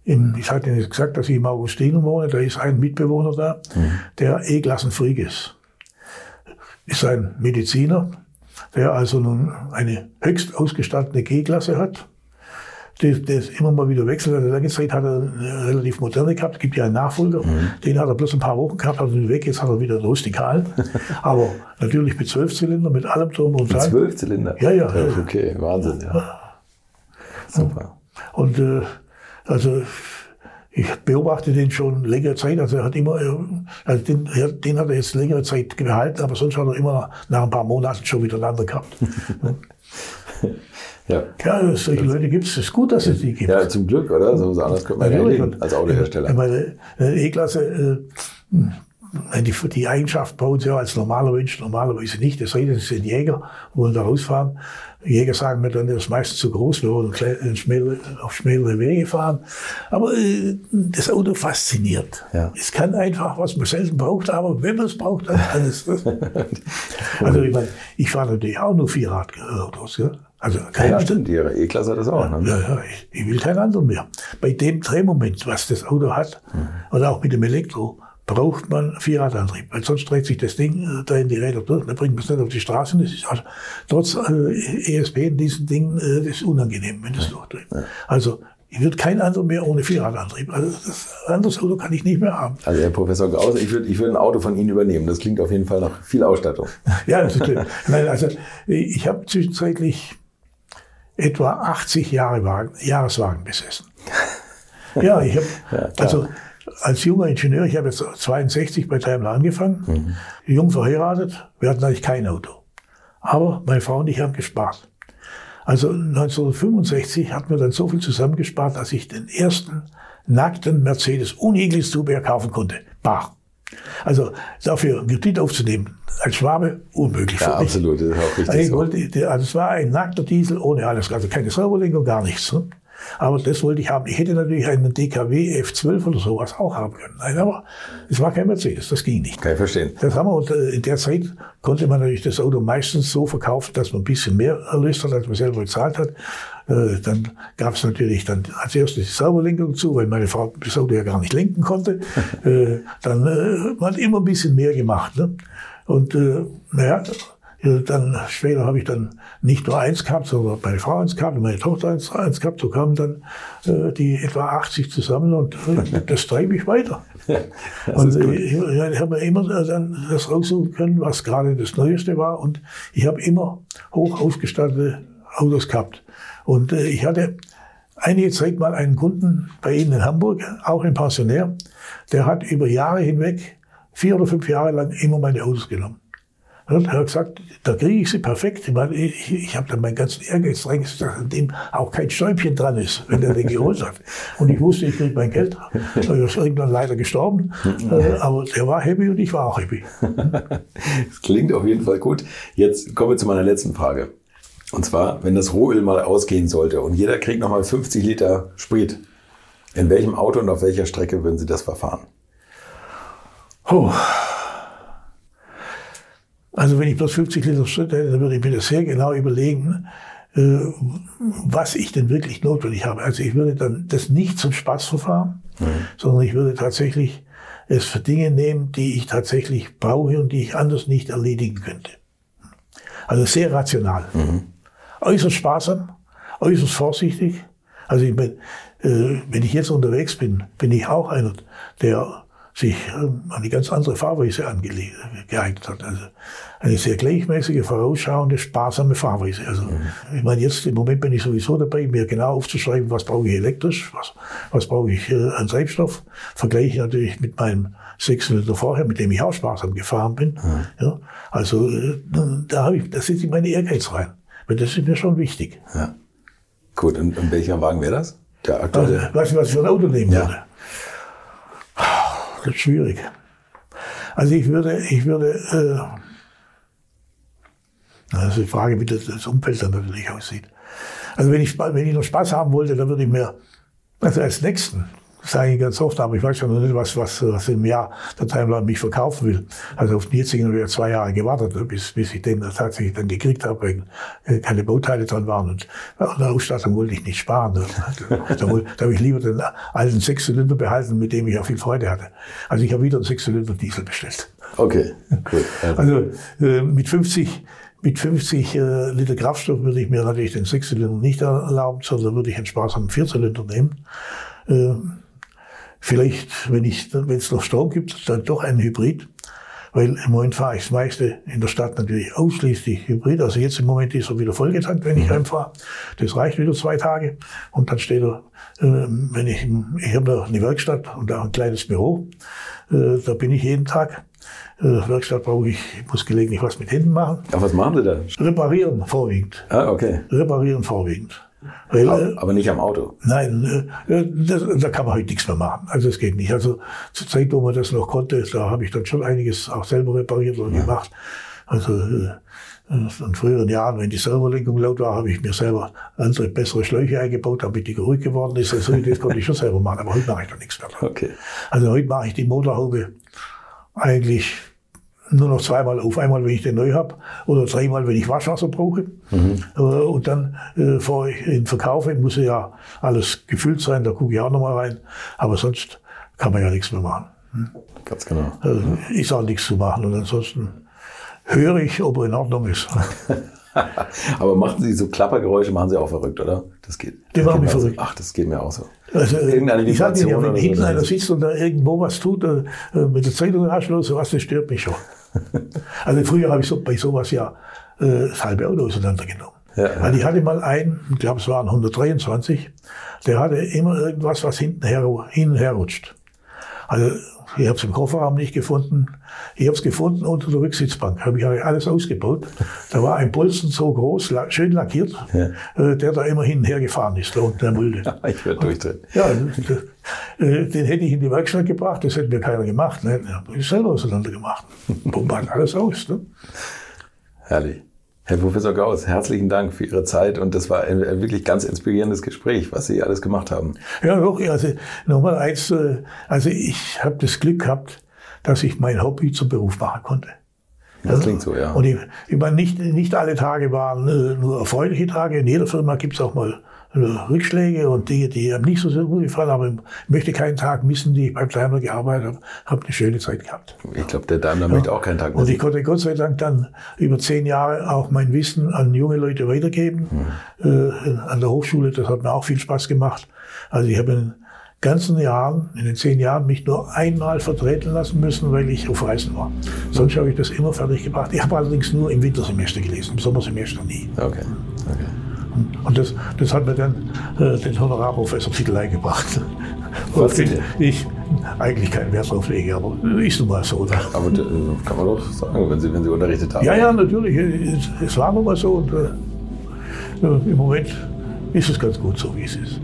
im, ich hatte Ihnen gesagt, dass ich im Augustinum wohne, da ist ein Mitbewohner da, der E-Klassenfreak ist. Ist ein Mediziner, der also nun eine höchst ausgestattete G-Klasse hat. Der, der ist immer mal wieder wechselt. Also lange Zeit hat er eine relativ moderne gehabt. Es gibt ja einen Nachfolger. Den hat er bloß ein paar Wochen gehabt, hat ihn weg. Jetzt hat er wieder einen rustikalen. Aber natürlich mit zwölf Zylinder, mit allem drum und dran. Zwölf Zylinder. Ja, ja. Okay, Wahnsinn, ja. Super. Und äh, also ich beobachte den schon längere Zeit. Also er hat immer, äh, also den, den hat er jetzt längere Zeit gehalten, aber sonst hat er immer nach ein paar Monaten schon wieder einen anderen gehabt. Ja. ja, solche Leute gibt es. Es ist gut, dass es die gibt. ja, zum Glück, oder? So anders könnte man ja leben als Autohersteller. Ich meine, äh, E-Klasse, äh, die, die Eigenschaft bauen sie ja als normaler Mensch normalerweise nicht. Es sei denn, sie sind Jäger, wollen da rausfahren. Jäger sagen mir dann, das ist meistens zu groß, wir wollen schmälere, auf schmälere Wege fahren. Aber äh, das Auto fasziniert. Ja. Es kann einfach, was man selten braucht, aber wenn man es braucht, dann kann es. also ich meine, ich fahre natürlich auch nur Vierradautos. Ja? Also kein Ja, stimmt, Ihre E-Klasse hat das auch. Ne? ja, ja, ich, ich will keinen anderen mehr. Bei dem Drehmoment, was das Auto hat, und auch mit dem Elektro, braucht man Vierradantrieb. Weil sonst dreht sich das Ding äh, da in die Räder durch, dann bringt man es nicht auf die Straße. Das ist also, trotz äh, ESP in diesen Dingen, äh, das ist unangenehm, wenn das durchdreht. Also, ich würde kein anderer mehr ohne Vierradantrieb. Also, das anderes Auto kann ich nicht mehr haben. Also Herr Professor Gauss, ich würde ich würd ein Auto von Ihnen übernehmen. Das klingt auf jeden Fall nach viel Ausstattung. Ja, das ist. Nein, also ich habe zwischenzeitlich etwa 80 Jahre Wagen, Jahreswagen besessen. Ja, ich habe klar. also als junger Ingenieur, ich habe jetzt 62 bei Daimler angefangen, jung verheiratet, wir hatten eigentlich kein Auto. Aber meine Frau und ich haben gespart. Also 1965 hatten wir dann so viel zusammengespart, dass ich den ersten nackten Mercedes ohne Zubehör kaufen konnte. Bar. Also dafür Kredit aufzunehmen, als Schwabe, unmöglich Ja, absolut, das ist auch richtig Also, so. wollte, also es war ein nackter Diesel ohne alles, also keine Servolenkung, gar nichts. Ne? Aber das wollte ich haben. Ich hätte natürlich einen DKW F12 oder sowas auch haben können. Nein, aber es war kein Mercedes, das ging nicht. Kann ich verstehen. Das haben wir, und äh, in der Zeit konnte man natürlich das Auto meistens so verkaufen, dass man ein bisschen mehr erlöst hat, als man selber bezahlt hat. Äh, Dann gab es natürlich dann als erstes die Servolenkung zu, weil meine Frau das Auto ja gar nicht lenken konnte. Äh, Dann man hat immer ein bisschen mehr gemacht. Ne? Und naja, ja, dann später habe ich dann nicht nur eins gehabt, sondern meine Frau eins gehabt und meine Tochter eins, eins gehabt. So kamen dann äh, die etwa 80 zusammen und äh, das treibe ich weiter. und ich, ja, ich habe immer äh, dann das raussuchen können, was gerade das Neueste war. Und ich habe immer hoch ausgestattete Autos gehabt. Und äh, ich hatte einige Zeit mal einen Kunden bei Ihnen in Hamburg, auch ein Pensionär, der hat über Jahre hinweg, vier oder fünf Jahre lang, immer meine Autos genommen. Und er hat gesagt, da kriege ich sie perfekt. Ich, meine, ich, ich habe dann meinen ganzen Ehrgeiz reingesetzt, an dem auch kein Stäubchen dran ist, wenn er den geholt hat. Und ich wusste, ich kriege mein Geld. Er ist irgendwann leider gestorben. Äh, aber der war happy und ich war auch happy. Das klingt auf jeden Fall gut. Jetzt kommen wir zu meiner letzten Frage. Und zwar, wenn das Rohöl mal ausgehen sollte und jeder kriegt nochmal 50 Liter Sprit, in welchem Auto und auf welcher Strecke würden Sie das verfahren? Oh. Also wenn ich bloß 50 Liter Sprit hätte, dann würde ich mir das sehr genau überlegen, äh, was ich denn wirklich notwendig habe. Also ich würde dann das nicht zum Spaß verfahren, mhm. sondern ich würde tatsächlich es für Dinge nehmen, die ich tatsächlich brauche und die ich anders nicht erledigen könnte. Also sehr rational. Mhm. Äußerst sparsam, äußerst vorsichtig. Also ich mein, äh, wenn ich jetzt unterwegs bin, bin ich auch einer, der sich an die ganz andere Fahrweise angeeignet hat. Also eine sehr gleichmäßige, vorausschauende, sparsame Fahrweise. Also mhm. ich meine, jetzt im Moment bin ich sowieso dabei, mir genau aufzuschreiben, was brauche ich elektrisch, was, was brauche ich äh, an Treibstoff. Vergleiche natürlich mit meinem Sechszylinder vorher, mit dem ich auch sparsam gefahren bin. Mhm. Ja, also äh, da habe ich, da sitze ich meine Ehrgeiz rein. Weil das ist mir schon wichtig. Ja. Gut, und, und welcher Wagen wäre das? Der aktuelle? Also, weißt du, was ich für ein Auto nehmen ja. würde? Ist schwierig. Also ich würde, ich würde, äh, das ist die Frage, wie das, das Umfeld dann natürlich aussieht. Also wenn ich, wenn ich noch Spaß haben wollte, dann würde ich mir, also als nächsten, das sage ich ganz oft, aber ich weiß schon noch nicht, was, was, was im Jahr der Timeline mich verkaufen will. Also auf den jetzigen habe ich ja zwei Jahre gewartet, bis, bis ich den tatsächlich dann gekriegt habe, weil äh, keine Bauteile dran waren. Und an der Ausstattung wollte ich nicht sparen. da, da, da habe ich lieber den alten Sechszylinder behalten, mit dem ich auch viel Freude hatte. Also ich habe wieder einen Sechszylinder Diesel bestellt. Okay, cool. Also äh, mit 50 mit 50 äh, Liter Kraftstoff würde ich mir natürlich den Sechszylinder nicht erlauben, sondern würde ich einen sparsamen Vierzylinder nehmen. Äh, Vielleicht, wenn es noch Strom gibt, dann doch ein Hybrid. Weil im Moment fahre ich das meiste in der Stadt natürlich ausschließlich Hybrid. Also jetzt im Moment ist er wieder vollgetankt, wenn ich heimfahre. Das reicht wieder zwei Tage. Und dann steht er, äh, wenn ich, ich habe da eine Werkstatt und da ein kleines Büro. Äh, da bin ich jeden Tag. Äh, Werkstatt brauche ich, ich muss gelegentlich was mit Händen machen. Ja, was machen Sie da? Reparieren vorwiegend. Ah, okay. Reparieren vorwiegend. Weil, aber, aber nicht am Auto. Nein, äh, das, da kann man heute nichts mehr machen. Also es geht nicht. Also zur Zeit, wo man das noch konnte, da habe ich dann schon einiges auch selber repariert und ja. gemacht. Also äh, in früheren Jahren, wenn die Servolenkung laut war, habe ich mir selber andere, bessere Schläuche eingebaut, damit die geruhig geworden ist. Also das konnte ich schon selber machen, aber heute mache ich da nichts mehr. Okay. Also heute mache ich die Motorhaube eigentlich nur noch zweimal auf, einmal, wenn ich den neu habe, oder dreimal, wenn ich Waschwasser brauche. Mhm. Äh, und dann, äh, bevor ich ihn verkaufe, muss ja alles gefüllt sein, da gucke ich auch nochmal rein. Aber sonst kann man ja nichts mehr machen. Hm? Ganz genau. Also, ist auch nichts zu machen. Und ansonsten höre ich, ob er in Ordnung ist. Aber machen Sie so Klappergeräusche, machen Sie auch verrückt, oder? Das geht. Die machen mich verrückt. Ach, das geht mir auch so. Also, Irgendeine ich sage ja, wenn hinten so einer sitzt und da irgendwo was tut, äh, mit der Zeitung rasch oder sowas, das stört mich schon. also früher habe ich so, bei sowas ja äh, das halbe Auto auseinandergenommen. Ja, ja. Weil ich hatte mal einen, ich glaube es waren 123, der hatte immer irgendwas, was hinten her, hin und her rutscht. Also ich habe es im Kofferraum nicht gefunden. Ich habe es gefunden unter der Rücksitzbank. Habe ich alles ausgebaut. Da war ein Bolzen so groß, schön lackiert, ja. Äh, der da immer hin und her gefahren ist, da unten der Mulde. Ja, ich würde durchdrehen. Ja, äh, den hätte ich in die Werkstatt gebracht, das hätte mir keiner gemacht. Ne? Ich selber auseinander gemacht. Pumpt alles aus. Ne? Herrlich. Herr Professor Gauss, herzlichen Dank für Ihre Zeit und das war ein, wirklich ganz inspirierendes Gespräch, was Sie alles gemacht haben. Ja, doch, also nochmal eins, äh, also ich habe das Glück gehabt, dass ich mein Hobby zum Beruf machen konnte. Das klingt so, ja. Und ich, ich meine, nicht, nicht alle Tage waren äh, nur erfreuliche Tage. In jeder Firma gibt es auch mal Rückschläge und Dinge, die einem nicht so sehr gut gefallen haben. Ich möchte keinen Tag missen, die ich beim Daimler gearbeitet habe. Habe eine schöne Zeit gehabt. Ich glaube, der Daimler ja. möchte auch keinen Tag missen. Und ich konnte Gott sei Dank dann über zehn Jahre auch mein Wissen an junge Leute weitergeben. Mhm. Äh, an der Hochschule, das hat mir auch viel Spaß gemacht. Also ich habe in den ganzen Jahren, in den zehn Jahren, mich nur einmal vertreten lassen müssen, weil ich auf Reisen war. Sonst habe ich das immer fertig gebracht. Ich habe allerdings nur im Wintersemester gelesen, im Sommersemester nie. Okay. okay. Und das, das hat mir dann äh, den Honorarprofessor-Titel eingebracht. Was denn? ich eigentlich keinen Wert drauf lege, aber ist nun mal so. Da. Aber äh, kann man doch sagen, wenn Sie, wenn Sie unterrichtet haben. Ja, ja, natürlich. Es, es war nun mal so. Und, äh, Im Moment ist es ganz gut so, wie es ist.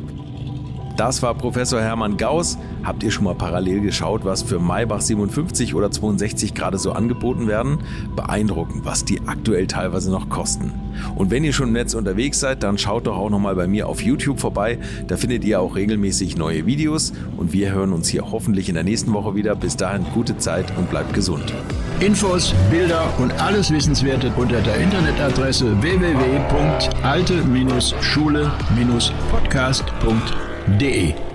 Das war Professor Hermann Gauss. Habt ihr schon mal parallel geschaut, was für Maybach 57 oder 62 gerade so angeboten werden? Beeindruckend, was die aktuell teilweise noch kosten. Und wenn ihr schon im Netz unterwegs seid, dann schaut doch auch noch mal bei mir auf YouTube vorbei. Da findet ihr auch regelmäßig neue Videos und wir hören uns hier hoffentlich in der nächsten Woche wieder. Bis dahin gute Zeit und bleibt gesund. Infos, Bilder und alles Wissenswerte unter der Internetadresse www.alte-schule-podcast.de de